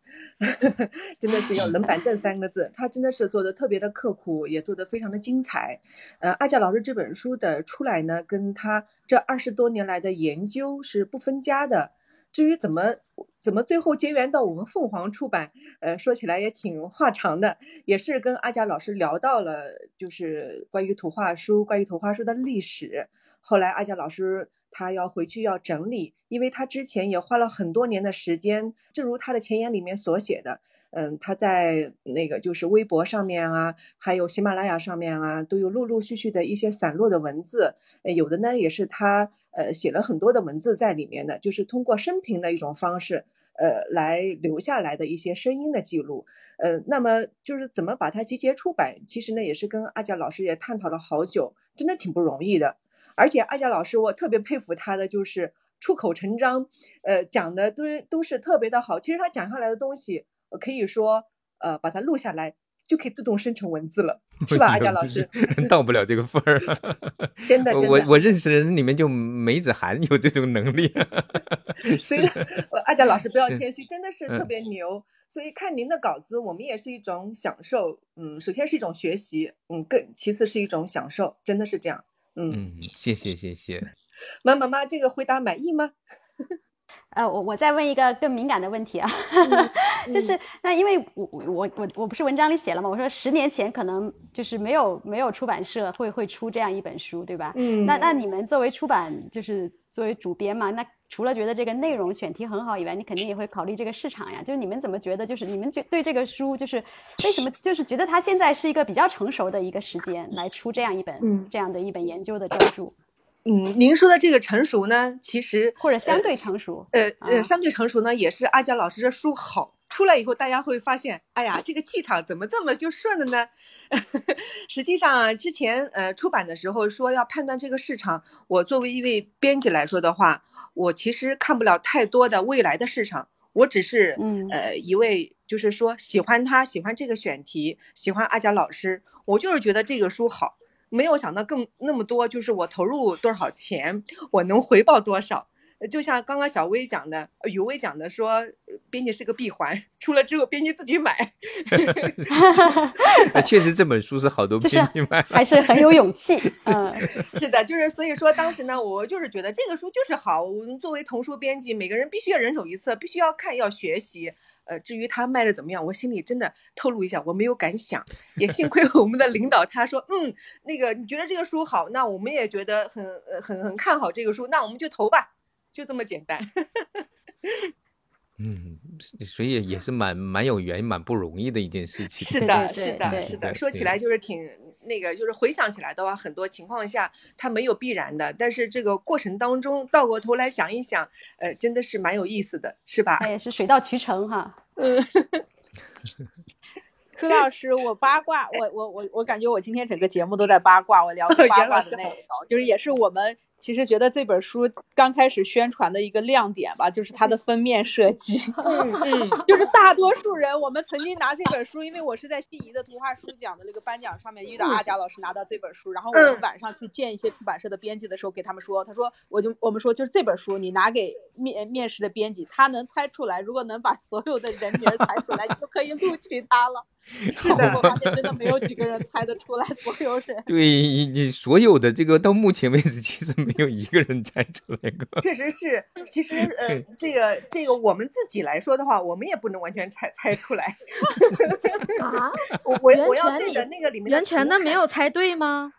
真的是用冷板凳三个字，他真的是做的特别的刻苦，也做的非常的精彩。呃，阿贾老师这本书的出来呢，跟他这二十多年来的研究是不分家的。至于怎么怎么最后结缘到我们凤凰出版，呃，说起来也挺话长的，也是跟阿佳老师聊到了，就是关于图画书，关于图画书的历史。后来阿佳老师他要回去要整理，因为他之前也花了很多年的时间，正如他的前言里面所写的，嗯，他在那个就是微博上面啊，还有喜马拉雅上面啊，都有陆陆续续的一些散落的文字，有的呢也是他呃写了很多的文字在里面的，就是通过生平的一种方式。呃，来留下来的一些声音的记录，呃，那么就是怎么把它集结出版，其实呢也是跟阿佳老师也探讨了好久，真的挺不容易的。而且阿佳老师，我特别佩服他的就是出口成章，呃，讲的都都是特别的好。其实他讲下来的东西，可以说，呃，把它录下来就可以自动生成文字了，是吧，阿佳老师？
到不了这个份儿。
真的。
我我认识的人里面就梅子涵有这种能力。
所以，呃阿佳老师不要谦虚，真的是特
嗯
别牛。所以看您的稿子，我们也是一种享受。嗯，首先是一种学习，嗯，更其次是一种享受，真的是这样。嗯，
嗯，谢谢谢谢。
妈妈妈，这个回答满意吗？
呃，我我再问一个更敏感的问题啊，就是那因为我我我我不是文章里写了吗？我说十年前可能就是没有没有出版社会会出这样一本书，对吧？
嗯
那那你们作为出版就是作为主编嘛，那除了觉得这个内容选题很好以外，你肯定也会考虑这个市场呀。就是你们怎么觉得？就是你们觉对这个书就是为什么就是觉得它现在是一个比较成熟的一个时间来出这样一本、
嗯
这样的一本研究的专著，
嗯，您说的这个成熟呢，其实
或者相对成熟？
呃
啊
呃，相对成熟呢，也是阿娇老师这书好出来以后，大家会发现，哎呀，这个气场怎么这么就顺了呢？实际上啊，之前呃出版的时候说要判断这个市场，我作为一位编辑来说的话，我其实看不了太多的未来的市场，我只是
嗯
呃一位就是说喜欢他，喜欢这个选题，喜欢阿娇老师，我就是觉得这个书好。没有想到更那么多，就是我投入多少钱，我能回报多少。呃就像刚刚小薇讲的，呃雨薇讲的说，呃编辑是个闭环，出了之后编辑自己买。
呃确实这本书是好多
就是
编辑买了。
还是很有勇气，嗯。
是的，就是所以说当时呢，我就是觉得这个书就是好。我们作为童书编辑，每个人必须要人手一册，必须要看要学习。呃，至于他卖的怎么样，我心里真的透露一下，我没有敢想。也幸亏我们的领导他说，嗯，那个你觉得这个书好，那我们也觉得很呃很很看好这个书，那我们就投吧，就这么简单。
嗯，所以也是蛮蛮有缘、蛮不容易的一件事情。
是的，是的，是的。说起来就是挺那个，就是回想起来的话，很多情况下它没有必然的，但是这个过程当中倒过头来想一想，呃，真的是蛮有意思的，是吧？
它也是水到渠成哈。
嗯朱老师，我八卦，我我我我感觉我今天整个节目都在八卦，我聊八卦的内容，就是也是我们其实觉得这本书刚开始宣传的一个亮点吧，就是它的封面设计。
嗯 嗯，
就是大多数人，我们曾经拿这本书，因为我是在心仪的图画书奖的那个颁奖上面遇到阿佳老师拿到这本书，然后我们
嗯
晚上去见一些出版社的编辑的时候，给他们说，他说我就我们说就是这本书你拿给面面试的编辑，他能猜出来，如果能把所有的人名儿猜出来，你就可以录取他了。
是的
我发现真的没有几个人猜得出来，所有人。
对你你所有的这个到目前为止，其实没有一个人猜出来过。
确实是。其实呃，这个这个我们自己来说的话，我们也不能完全猜猜出来。
啊，
我我要对
泉你
着那个里面
袁泉的没有猜对吗？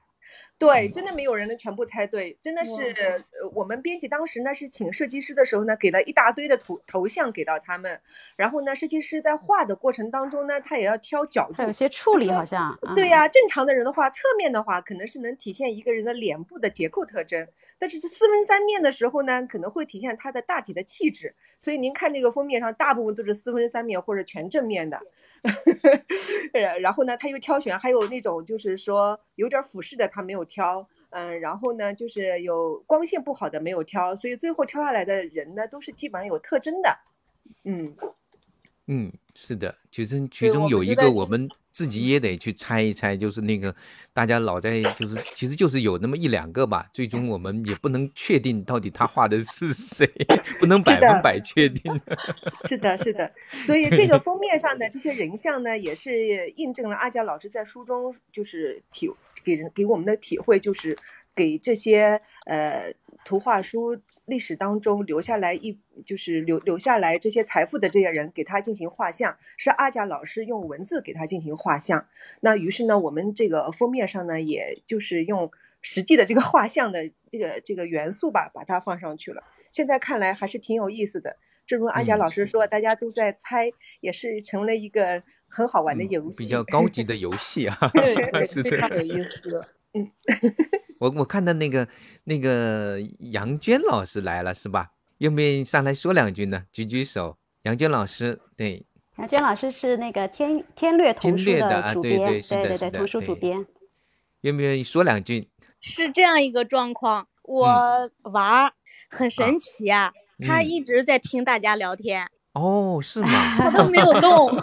对，真的没有人能全部猜对，真的是，呃，我们编辑当时呢是请设计师的时候呢，给了一大堆的图头像给到他们，然后呢，设计师在画的过程当中呢，他也要挑角度
还有，些处理好像。啊
对呀、正常的人的话，侧面的话可能是能体现一个人的脸部的结构特征，但是是四分三面的时候呢，可能会体现他的大体的气质。所以您看这个封面上，大部分都是四分三面或者全正面的。然后呢，他又挑选，还有那种就是说有点俯视的，他没有挑。嗯，然后呢，就是有光线不好的没有挑，所以最后挑下来的人呢，都是基本上有特征的。嗯，
嗯，是的，其中其中有一个我们自己也得去猜一猜，就是那个大家老在就是其实就是有那么一两个吧，最终我们也不能确定到底他画的是谁，不能百分百确定。
是的，是的，所以这个封面上的这些人像呢，也是印证了阿娇老师在书中就是体给人给我们的体会，就是给这些呃图画书历史当中留下来一就是留留下来这些财富的这些人，给他进行画像，是阿贾老师用文字给他进行画像。那于是呢，我们这个封面上呢，也就是用实际的这个画像的这个这个元素吧，把它放上去了。现在看来还是挺有意思的。正如阿佳
嗯
老师说，大家都在猜，也是成了一个很好玩的
嗯
游戏。
比较高级的游戏啊，
对 对，
是的
非常有意思。
我我看到那个那个杨娟老师来了是吧？愿不愿意上来说两句呢？举举手。杨娟老师，对，
杨娟老师是那个天天略童书
的啊
主编，
对对
对对
对，
童书主编。
愿不愿意说两句？
是这样一个状况，我娃儿很神奇啊，他
嗯
一直在听大家聊天，
哦，是吗？
他都没有动，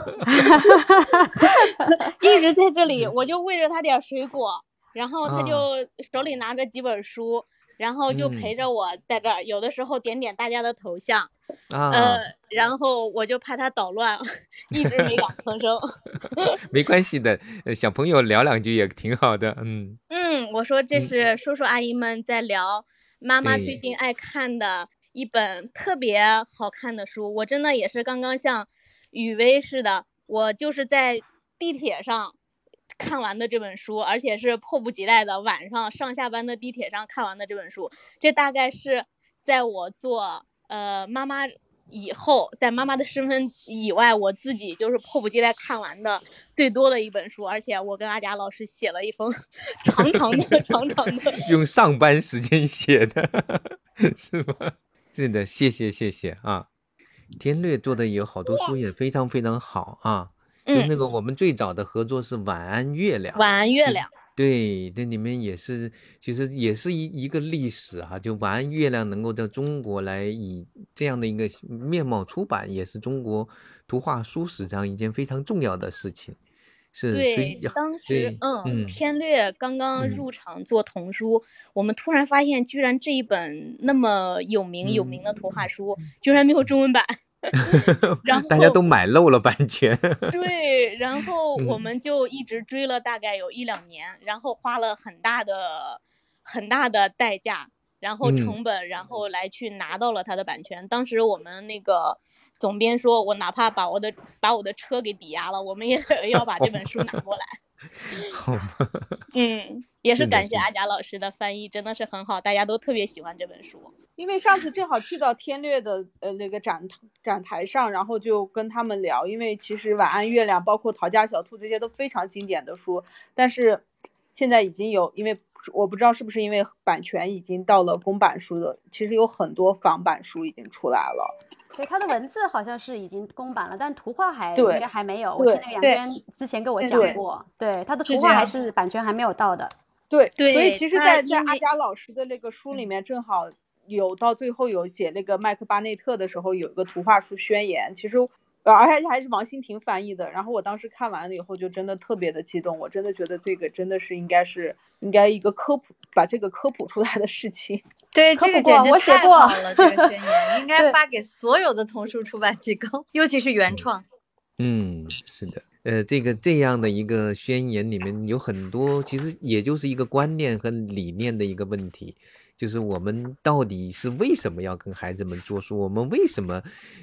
一直在这里，我就喂着他点水果，然后他
啊。
就手里拿着几本书，然后就陪
嗯。
着我在这儿，有的时候点点大家的头像，
啊。
呃，，然后我就怕他捣乱，一直没敢吭声。
没关系的，呃小朋友聊两句也挺好的，嗯。
嗯，我说这
嗯
是叔叔阿姨们在聊妈妈最近爱看的一本特别好看的书，我真的也是刚刚像雨薇似的，我就是在地铁上看完的这本书，而且是迫不及待的晚上上下班的地铁上看完的这本书。这大概是在我做呃妈妈以后，在妈妈的身份以外，我自己就是迫不及待看完的最多的一本书，而且我跟阿贾老师写了一封 长长的、长长的。
用上班时间写的，是吗？是的，谢谢谢谢啊！天略做的有好多书也非常非常好啊。就
嗯
那个我们最早的合作是《晚安月亮》，
晚安月亮，
对，这里面也是，其实也是一一个历史哈、就《晚安月亮》能够在中国来以这样的一个面貌出版，也是中国图画书史上一件非常重要的事情。是，
对，当时
对
嗯，
嗯
天略刚刚
嗯
入场做童书，我们突然发现，居然这一本那么有名有名的图画书，居然没有中文版。然后
大家都买漏了版权。
对，然后我
嗯
们就一直追了大概有一两年，然后花了很大的很大的代价，然后
嗯
成本，然后来去拿到了他的版权。当时我们那个总编说，我哪怕把我的把我的车给抵押了，我们也 要把这本书拿过来。
好吧，
嗯，也是感谢阿贾老师的翻译，真的是很好，大家都特别喜欢这本书。
因为上次正好去到天略的呃那个展展台上，然后就跟他们聊，因为其实《晚安月亮》包括《逃家小兔》这些都非常经典的书，但是现在已经有，因为我不知道是不是因为版权已经到了公版书的，其实有很多仿版书已经出来了。
对，它的文字好像是已经公版了，但图画还
对
应该还没有。我
对
听那个杨娟之前跟我讲过，对，它的图画还是版权还没有到的。
对，所以其实
它
在，在阿佳老师的那个书里面，正好有到最后有写那个麦克巴内特的时候，有一个图画书宣言。其实，呃，而且还是王馨婷翻译的。然后我当时看完了以后，就真的特别的激动。我真的觉得这个真的是应该是应该一个科普，把这个科普出来的事情。
对，
科
这个
普过
简直太
我写过
好了，这个宣言应该发给所有的童书出版机构，尤其是原创。
嗯，是的，呃，这个这样的一个宣言里面有很多，其实也就是一个观念和理念的一个问题，就是我们到底是为什么要跟孩子们做书？我们为什么，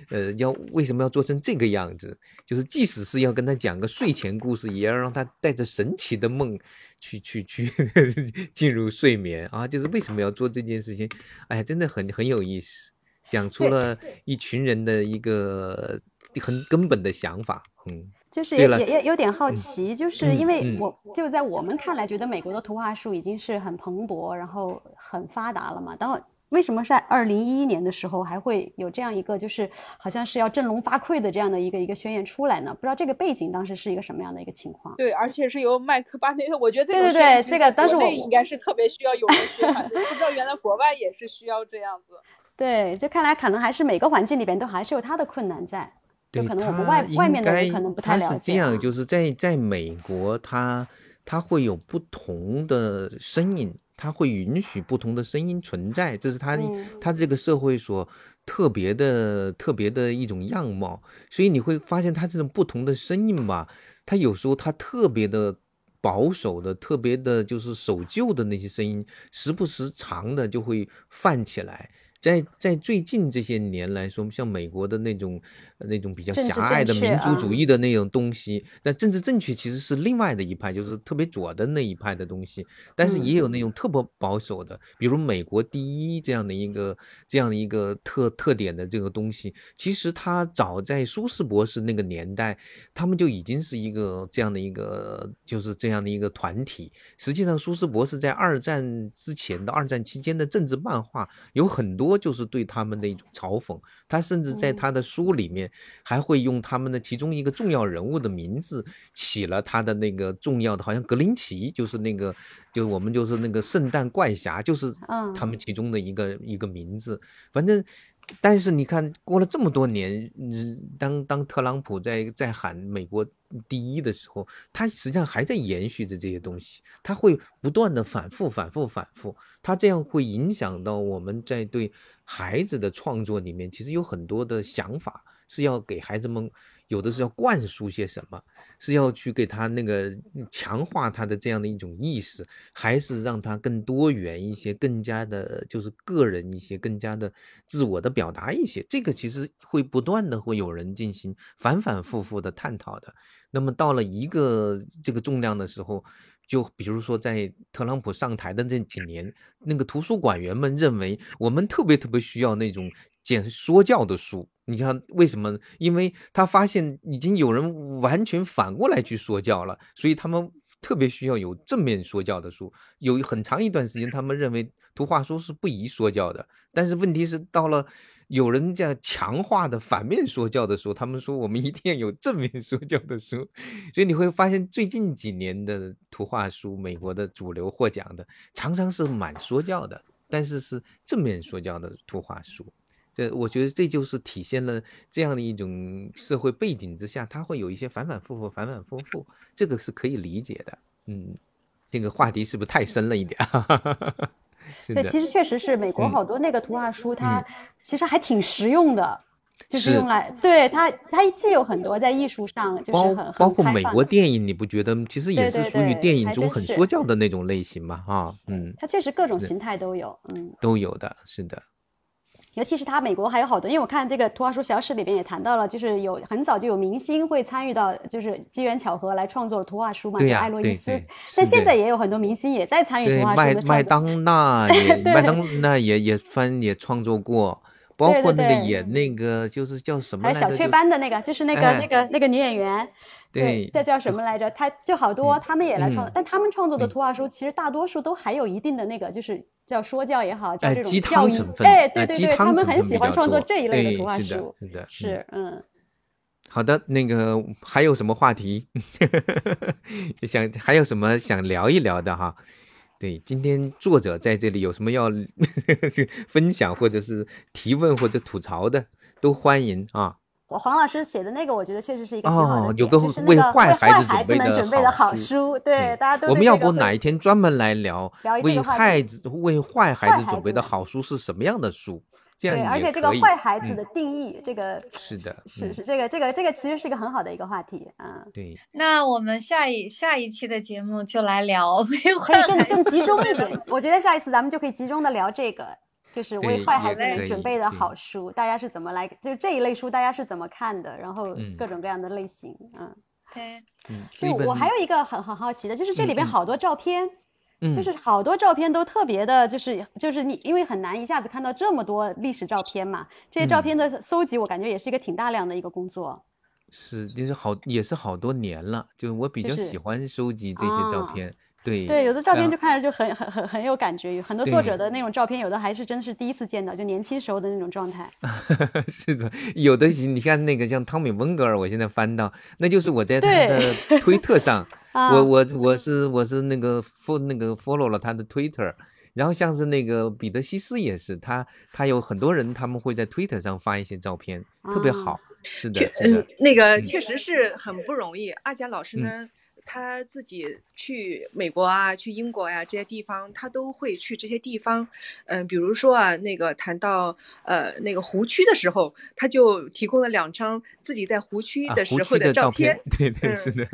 呃，要为什么要做成这个样子？就是即使是要跟他讲个睡前故事，也要让他带着神奇的梦去去去 进入睡眠啊！就是为什么要做这件事情？哎呀，真的很很有意思，讲出了一群人的一个很根本的想法。嗯，
就是也也也有点好
嗯
奇，就是
嗯
因为
嗯
我就在我们看来，觉得美国的图画书已经是很蓬勃，然后很发达了嘛。然后为什么在二零一一年的时候还会有这样一个，就是好像是要振聋发聩的这样的一个一个宣言出来呢？不知道这个背景当时是一个什么样的一个情况？
对，而且是由麦克巴内特，我觉得这
对对
种宣言其实
对这个当时我
内应该是特别需要有人宣传的，不知道原来国外也是需要这样子。
对，就看来可能还是每个环境里边都还是有它的困难在，就
对
可能我们
他
外外
应
面的人
该
可能不太
他
了解、他。
是这样，就是在在美国，他他会有不同的声音，他会允许不同的声音存在，这是他他这个社会所特别的特别的一种样貌。所以你会发现，他这种不同的声音吧，他有时候他特别的。保守的、特别的，就是守旧的那些声音，时不时长的就会泛起来。在在最近这些年来说，像美国的那种呃那种比较狭隘的民族主
啊
义的那种东西，那政治正确其实是另外的一派，就是特别左的那一派的东西。但是也有。那种特别保守的，比如美国第一这样的一个这样的一个特特点的这个东西，其实他早在苏轼博士那个年代，他们就已经是一个这样的一个就是这样的一个团体。实际上，苏轼博士在二战之前的二战期间的政治漫画有很多就是对他们的一种嘲讽，他甚至在他的书里面还会用他们的其中一个重要人物的名字起了他的那个重要的，好像格林奇就是那个，就是我们就是那个圣诞怪侠，就是
嗯
他们其中的一个一个名字，反正。但是你看，过了这么多年，嗯，当当特朗普在在喊美国第一的时候，他实际上还在延续着这些东西，他会不断的反复、反复、反复，他这样会影响到我们在对孩子的创作里面，其实有很多的想法是要给孩子们有的是要灌输些什么，是要去给他那个强化他的这样的一种意识，还是让他更多元一些，更加的就是个人一些，更加的自我的表达一些？这个其实会不断的会有人进行反反复复的探讨的。那么到了一个这个重量的时候。就比如说，在特朗普上台的这几年，那个图书馆员们认为我们特别特别需要那种讲说教的书。你看为什么？因为他发现已经有人完全反过来去说教了，所以他们特别需要有正面说教的书。有很长一段时间，他们认为图画书是不宜说教的。但是问题是到了。有人在强化的反面说教的时候，他们说我们一定要有正面说教的书，所以你会发现最近几年的图画书，美国的主流获奖的常常是满说教的，但是是正面说教的图画书。这我觉得这就是体现了这样的一种社会背景之下，它会有一些反反复复、反反复复，这个是可以理解的。嗯，这个话题是不是太深了一点？
对，其实确实是美国好多那个图画书，它其实还挺实用的，就是用来对它，它既有很多在艺术上，就是很
包括美国电影，你不觉得其实也是属于电影中很说教的那种类型吗？哈，嗯，
它确实各种形态都有，嗯，
都有的，是的。
尤其是他美国还有好多，因为我看这个图画书小史里边也谈到了，就是有很早就有明星会参与到，就是机缘巧合来创作图画书嘛，
对
艾洛伊斯。但现在也有很多明星也在参与图画
书的麦麦当娜也 麦当娜也也翻也创作过，包括那个演那个就是叫什么来
着？小雀斑的那个，就是那个那个那个女演员。对，这叫什么来着？她就好多，他们也来创，但他们创作的图画书其实大多数都还有一定的那个，就是叫说教也好，叫这种教育
成分。
哎，对对对，他们很喜欢创作这一类的图画书。
是的，
是嗯。
好的，那个还有什么话题？想还有什么想聊一聊的哈？对，今天作者在这里有什么要 分享或者是提问或者吐槽的，都欢迎啊。
我黄老师写的那个，我觉得确实是一个挺好的，
有个为坏
孩
子
准备的
好
书，对，大家都。
我们要不哪一天专门来聊为
孩
子为坏孩子准备的好书是什么样的书？这样
对，而且这个坏孩子的定义，这个
是的，
是是这个这个这个其实是一个很好的一个话题啊。
对，
那我们下一下一期的节目就来聊，可
以更更集中一点。我觉得下一次咱们就可以集中的聊这个。就是为坏孩子们准备的好书，大家是怎么来？就是这一类书，大家是怎么看的？然后各种各样的类型，嗯，
对，嗯
就我还有一个很很好奇的，就是这里边好多照片，就是好多照片都特别的，就是就是你因为很难一下子看到这么多历史照片嘛，这些照片的搜集，我感觉也是一个挺大量的一个工作。
是，就是好也是好多年了，就我比较喜欢收集这些照片。对
对，有的照片就看着就很很很很有感觉，很多作者的那种照片，有的还是真是第一次见到，就年轻时候的那种状态。
是的，有的你看那个像汤米温格尔，我现在翻到，那就是我在他的推特上，我我我是我是那个 fo 那个 follow 了他的 Twitter，然后像是那个彼得西斯也是，他他有很多人他们会在 Twitter 上发一些照片，特别好。是的，
嗯，那个确实是很不容易。阿贾老师呢？他自己去美国啊，去英国呀这些地方，他都会去这些地方。嗯，比如说啊，那个谈到呃那个湖区的时候，他就提供了两张自己在湖区的时候
的
照
片。对对是的。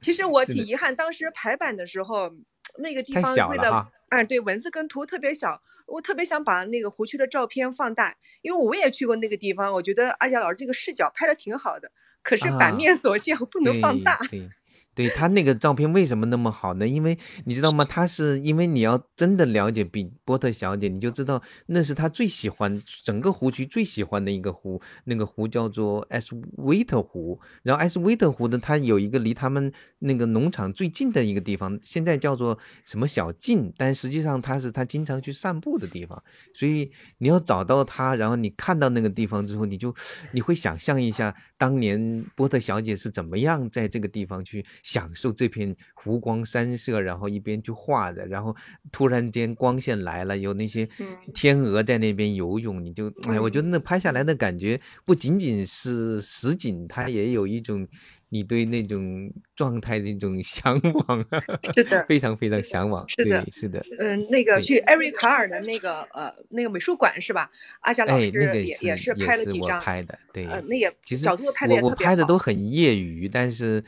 其实我 挺遗憾，当时排版的时候，那个地方为了嗯对文字跟图特别小，我特别想把那个湖区的照片放大，因为我也去过那个地方，我觉得阿佳老师这个视角拍的挺好的，可是版面所 限，我不能放大。
对对他那个照片为什么那么好呢？因为你知道吗？他是因为你要真的了解比波特小姐，你就知道那是他最喜欢整个湖区最喜欢的一个湖，那个湖叫做艾斯威特湖。然后艾斯威特湖呢，它有一个离他们那个农场最近的一个地方，现在叫做什么小径，但实际上它是他经常去散步的地方。所以你要找到他，然后你看到那个地方之后，你就你会想象一下当年波特小姐是怎么样在这个地方去。享受这片湖光山色，然后一边去画着，然后突然间光线来了，有那些天鹅在那边游泳，你就哎，我觉得那拍下来的感觉不仅仅是实景，它也有一种你对那种状态的一种 向往啊，
是的
非常非常向往。
是的
对，是的，
嗯，那个去艾瑞卡尔的那个呃那个美术馆是吧？阿佳老
哎，
师
那个
也也
是
拍了几张，
我拍的，对，
呃，那也
其实
角度拍的也
我我拍的都很业余，但是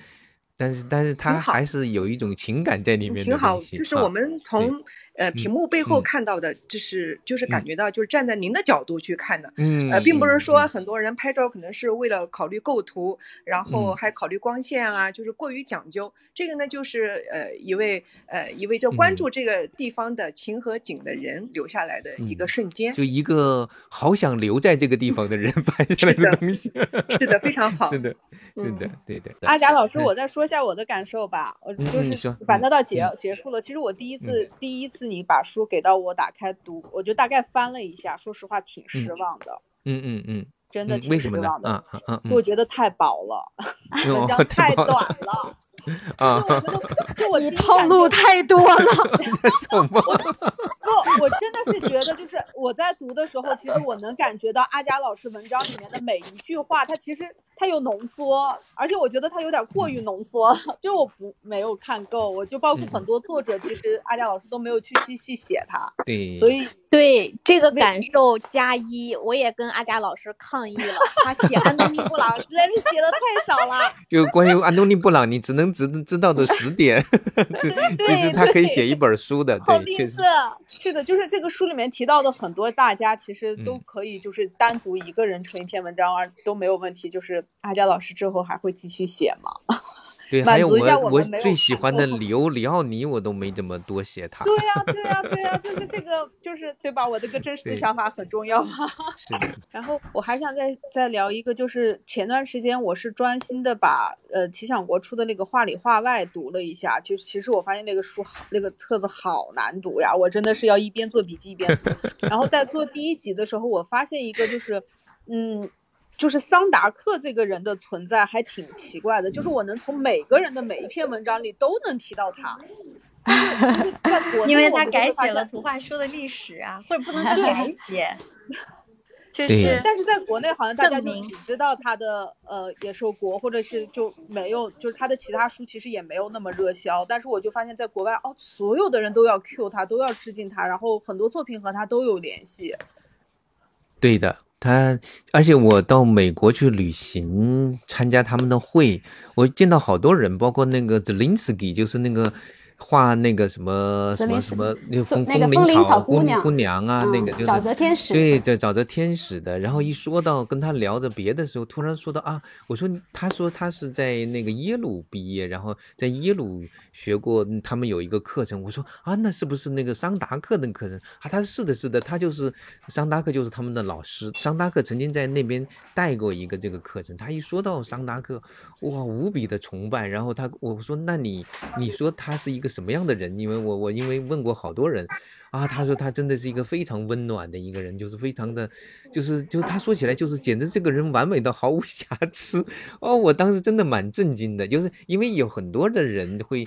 但是但是
他
还是有一种情感在里面的
挺好，
东西哈
就是我们从呃屏幕背后
嗯
看到的，就是就是感
嗯
觉到，就是站在您的角度去看的，
嗯
呃，并不是
嗯
说
嗯
很多人拍照可能是为了考虑构图，然后
嗯
还考虑光线啊，就是过于讲究。这个呢，就是呃一位呃一位就关
嗯
注这个地方的情和景的人留下来的一个
嗯
瞬间。
就一个好想留在这个地方的人 拍下来
的
东西，
是的非常好
是的，是
嗯
的，对对。
阿贾老师，
嗯
我再说一下我的感受吧。我
嗯
就是反正到
嗯
结
嗯
结束了。其实我第一次第一次你把书给到我打开读，我就大概翻了一下，说实话挺失望的，
嗯嗯嗯，嗯
真的挺失望？的。我觉得太薄了，文
哦
章 太短
了
了。
啊！
就我第一
套路太多了。
什么？
不，我真的是觉得，就是我在读的时候，其实我能感觉到阿佳老师文章里面的每一句话，它其实它有浓缩，而且我觉得它有点过于浓缩，就我不没有看够，我就包括很多作者，其实阿佳老师都没有去细细写它，
对，
所以
对这个感受加一，我也跟阿佳老师抗议了。他写安东尼布朗实在是写的太少了。
就关于安东尼布朗，你只能知 知道的十点，这其实他可以写一本书的，对，
好吝
确实
啬。是的，就是这个书里面提到的很多大家，其实都
嗯
可以就是单独一个人成一篇文章，而都没有问题。就是阿佳老师之后还会继续写吗？
对，
满
还有
足一下
我我最喜欢的
过
里欧里奥尼，我都没怎么多写他。
对呀、对呀、对呀、就是这个，就是对吧？我这个真实的想法很重要。
是的，
然后我还想再再聊一个，就是前段时间我是专心的把呃齐想国出的那个话里话外读了一下，就其实我发现那个书好，那个册子好难读呀，我真的是要一边做笔记一边读。然后在做第一集的时候，我发现一个就是，嗯。就是桑达克这个人的存在还挺奇怪的，就是我能从每个人的每一篇文章里都能提到他，
因为他改写了图画书的历史啊，或者不能 说改写，就
对
是
但是在国内好像大家只知道他的呃野兽国，或者是就没有，就是他的其他书其实也没有那么热销。但是我就发现，在国外哦，所有的人都要 cue 他，都要致敬他，然后很多作品和他都有联系。
对的。他，而且我到美国去旅行，参加他们的会，我见到好多人，包括那个 Zelensky，就是那个画那个什么什么什么那个风风
风铃草
草姑
姑娘
姑娘啊，那
嗯
个就是
沼泽天使
对，这沼泽天使的。然后一说到跟他聊着别的时候，突然说到啊，我说他说他是在那个耶鲁毕业，然后在耶鲁学过，嗯他们有一个课程。我说啊，那是不是那个桑达克的课程啊？他说是的，是的，他就是桑达克，就是他们的老师。桑达克曾经在那边带过一个这个课程。他一说到桑达克，哇，无比的崇拜。然后他我说，那你你说他是一个什么样的人？因为我我因为问过好多人。啊，他说他真的是一个非常温暖的一个人，就是非常的，就是就是他说起来就是简直这个人完美到毫无瑕疵哦，我当时真的蛮震惊的，就是因为有很多的人会，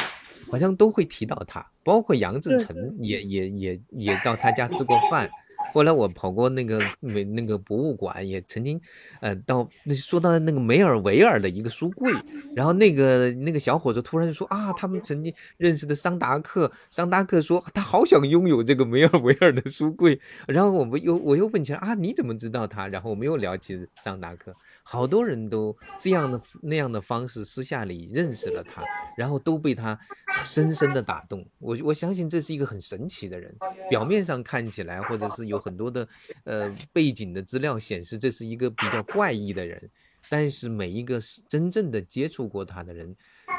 好像都会提到他，包括杨志成也也也也到他家吃过饭。后来我跑过那个美那个博物馆，也曾经，呃，到那说到那个梅尔维尔的一个书柜，然后那个那个小伙子突然说啊，他们曾经认识的桑达克，桑达克说他好想拥有这个梅尔维尔的书柜，然后我们又我又问起来啊，你怎么知道他？然后我们又聊起桑达克，好多人都这样的那样的方式私下里认识了他，然后都被他深深的打动。我我相信这是一个很神奇的人，表面上看起来或者是有很多的呃背景的资料显示这是一个比较怪异的人，但是每一个真正的接触过他的人，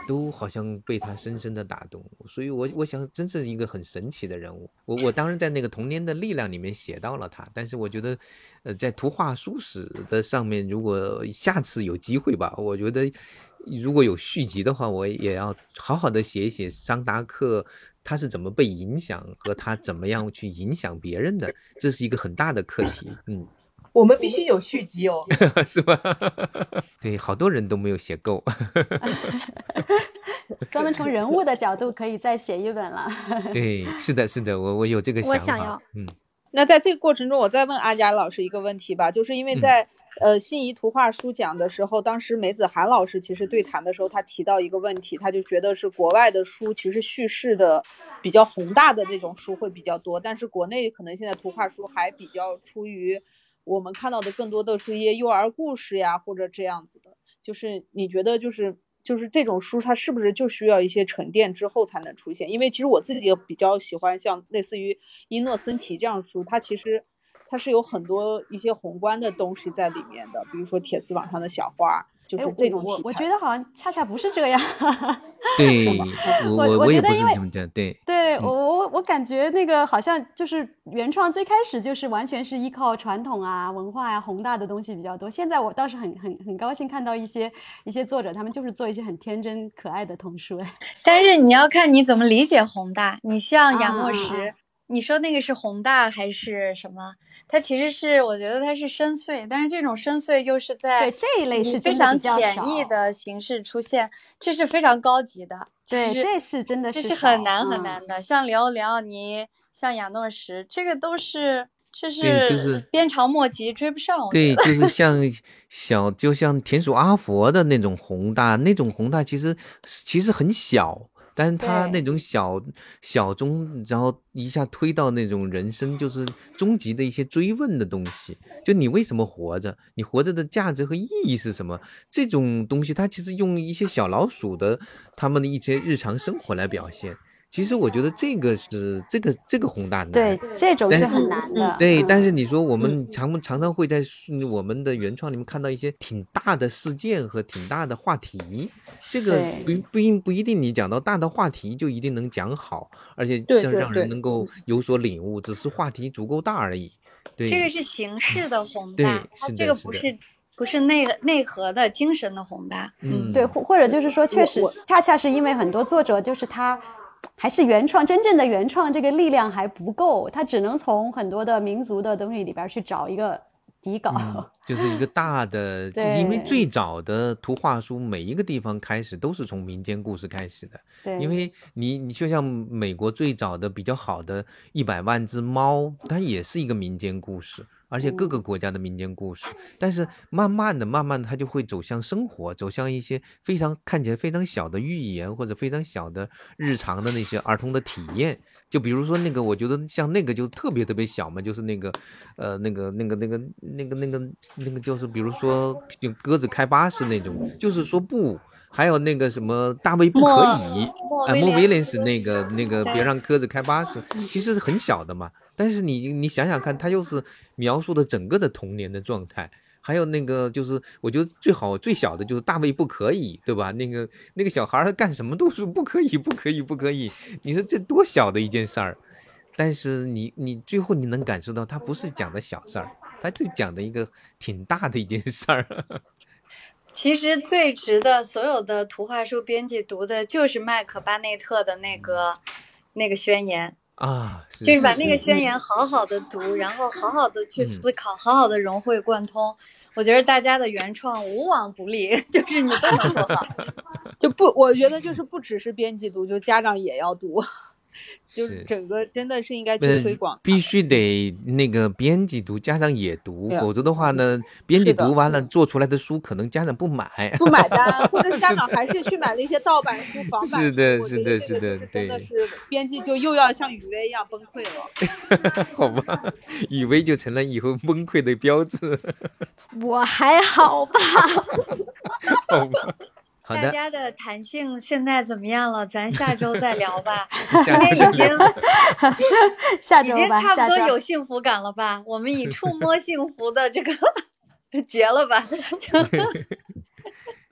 都好像被他深深的打动。所以我我想真是一个很神奇的人物。我我当然在那个童年的力量里面写到了他，但是我觉得，呃，在图画书史的上面，如果下次有机会吧，我觉得。如果有续集的话，我也要好好的写一写桑达克他是怎么被影响和他怎么样去影响别人的，这是一个很大的课题。嗯，
我们必须有续集哦。
是吧？对，好多人都没有写够。
专门从人物的角度可以再写一本了。
对，是的，是的，我我有这个
我
想法
想要。
嗯，
那在这个过程中，我再问阿佳老师一个问题吧，就是因为
嗯
在呃心仪图画书奖的时候，当时梅子涵老师其实对谈的时候，他提到一个问题，他就觉得是国外的书其实叙事的比较宏大的那种书会比较多，但是国内可能现在图画书还比较出于我们看到的更多的是一些幼儿故事呀，或者这样子的。就是你觉得就是就是这种书，它是不是就需要一些沉淀之后才能出现？因为其实我自己也比较喜欢像类似于伊诺森提这样的书，它其实它是有很多一些宏观的东西在里面的，比如说铁丝网上的小花，就是这种
我
题材
我觉得好像恰恰不是这 样。
对我
我
我也不
觉得
对
对
嗯
我我我感觉那个好像就是原创最开始就是完全是依靠传统啊文化啊宏大的东西比较多。现在我倒是很很很高兴看到一些一些作者他们就是做一些很天真可爱的童书。哎，
但是你要看你怎么理解宏大。你像亚诺
啊啊
什，
啊
你说那个是宏大还是什么？它其实是我觉得它是深邃，但是这种深邃又是在
对这一类是
非常
比较少
潜意的形式出现，这是非常高级的。
对，
是
这是真的
这
是
是很难很难的。像里奥里奥尼，像亚诺什，这个都是这
是就是
鞭长莫及，追不上。我
对，就是 像小，就像田鼠阿佛的那种宏大，那种宏大其实其实很小，但是
他
那种小小中，然后一下推到那种人生就是终极的一些追问的东西，就你为什么活着？你活着的价值和意义是什么？这种东西，它其实用一些小老鼠的他们的一些日常生活来表现。其实我觉得这个是这个这个宏大难。
对这种
是
是很难的。
对，
嗯
但是你说我们常常常会在我们的原创里面看到一些挺大的事件和挺大的话题，这个不不一不一定你讲到大的话题就一定能讲好，而且
对对
像让人能够有所领悟，只是话题足够大而已。对，
这个是形式的宏大，它这个不是不是内内核的精神的宏大。
嗯
对，或或者就是说，确实恰恰是因为很多作者就是他还是原创，真正的原创这个力量还不够，它只能从很多的民族的东西里边去找一个底稿。
嗯，就是一个大的，因为最早的图画书，每一个地方开始都是从民间故事开始的。
对，
因为你你就像美国最早的比较好的一百万只猫，它也是一个民间故事，而且各个国家的民间故事。但是慢慢的、慢慢的，它就会走向生活，走向一些非常看起来非常小的寓言或者非常小的日常的那些儿童的体验。就比如说那个，我觉得像那个就特别特别小嘛，就是那个，呃，那个那个那个那个那个那个就是比如说就鸽子开巴士那种，就是说不。还有那个什么大卫不可以，
莫
啊，莫威
廉
斯那个那个别让鸽子开巴士，其实是很小的嘛。但是你你想想看，他又是描述的整个的童年的状态。还有那个就是，我觉得最好最小的就是大卫不可以，对吧？那个那个小孩儿他干什么都是不可以，不可以，不可以。你说这多小的一件事儿，但是你你最后你能感受到，他不是讲的小事儿，他就讲的一个挺大的一件事儿。
其实最值得所有的图画书编辑读的就是麦克巴内特的那个那个宣言，
啊，
就是把那个宣言好好的读，然后好好的去
嗯
思考，好好的融会贯通。我觉得大家的原创无往不利，就是你都能做好。
就不，我觉得就是不只是编辑读，就家长也要读，就是
是
整个真的是应该去
呃
推广。
必须得那个编辑读，家长也读，
啊
否则的话呢，编辑读完了做出来的书，可能家长不买。
不买单，或者 家长还是去买那些盗版书、仿版书。
是的是的是的
对真的
对
是编辑就又要像雨薇一样崩溃了。
好吧，雨薇就成了以后崩溃的标志。
我还好吧，
好吧，好的，
大家的弹性现在怎么样了？咱下周再聊吧。今天已经 已
下周吧，
经差不多有幸福感了吧？我们以触摸幸福的这个 结了吧？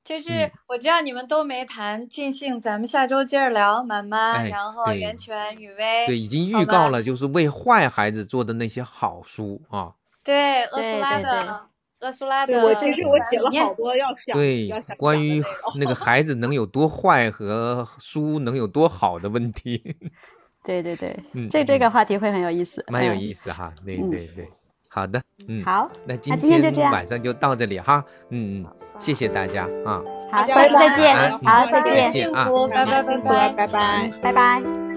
就 是
嗯
我知道你们都没谈尽兴，咱们下周接着聊满满，
哎
然后
对
袁泉、雨薇，
对，已经预告了，就是为坏孩子做的那些好书啊。
对厄苏
对对
拉的厄苏拉的
对我其实我写了好多要想
对
要想，
关于那个孩子能有多坏和书能有多好的问题，
对对对，
嗯
这这
嗯
个话题会很有意思，
蛮有
嗯
意思哈。对
嗯
对对，好的，嗯，
好，
那今
今天就这样
晚上就到这里哈，嗯嗯，谢谢大家啊，
好，下次再见，好，再见，
啊
幸福，拜拜拜
拜。拜
拜。拜拜。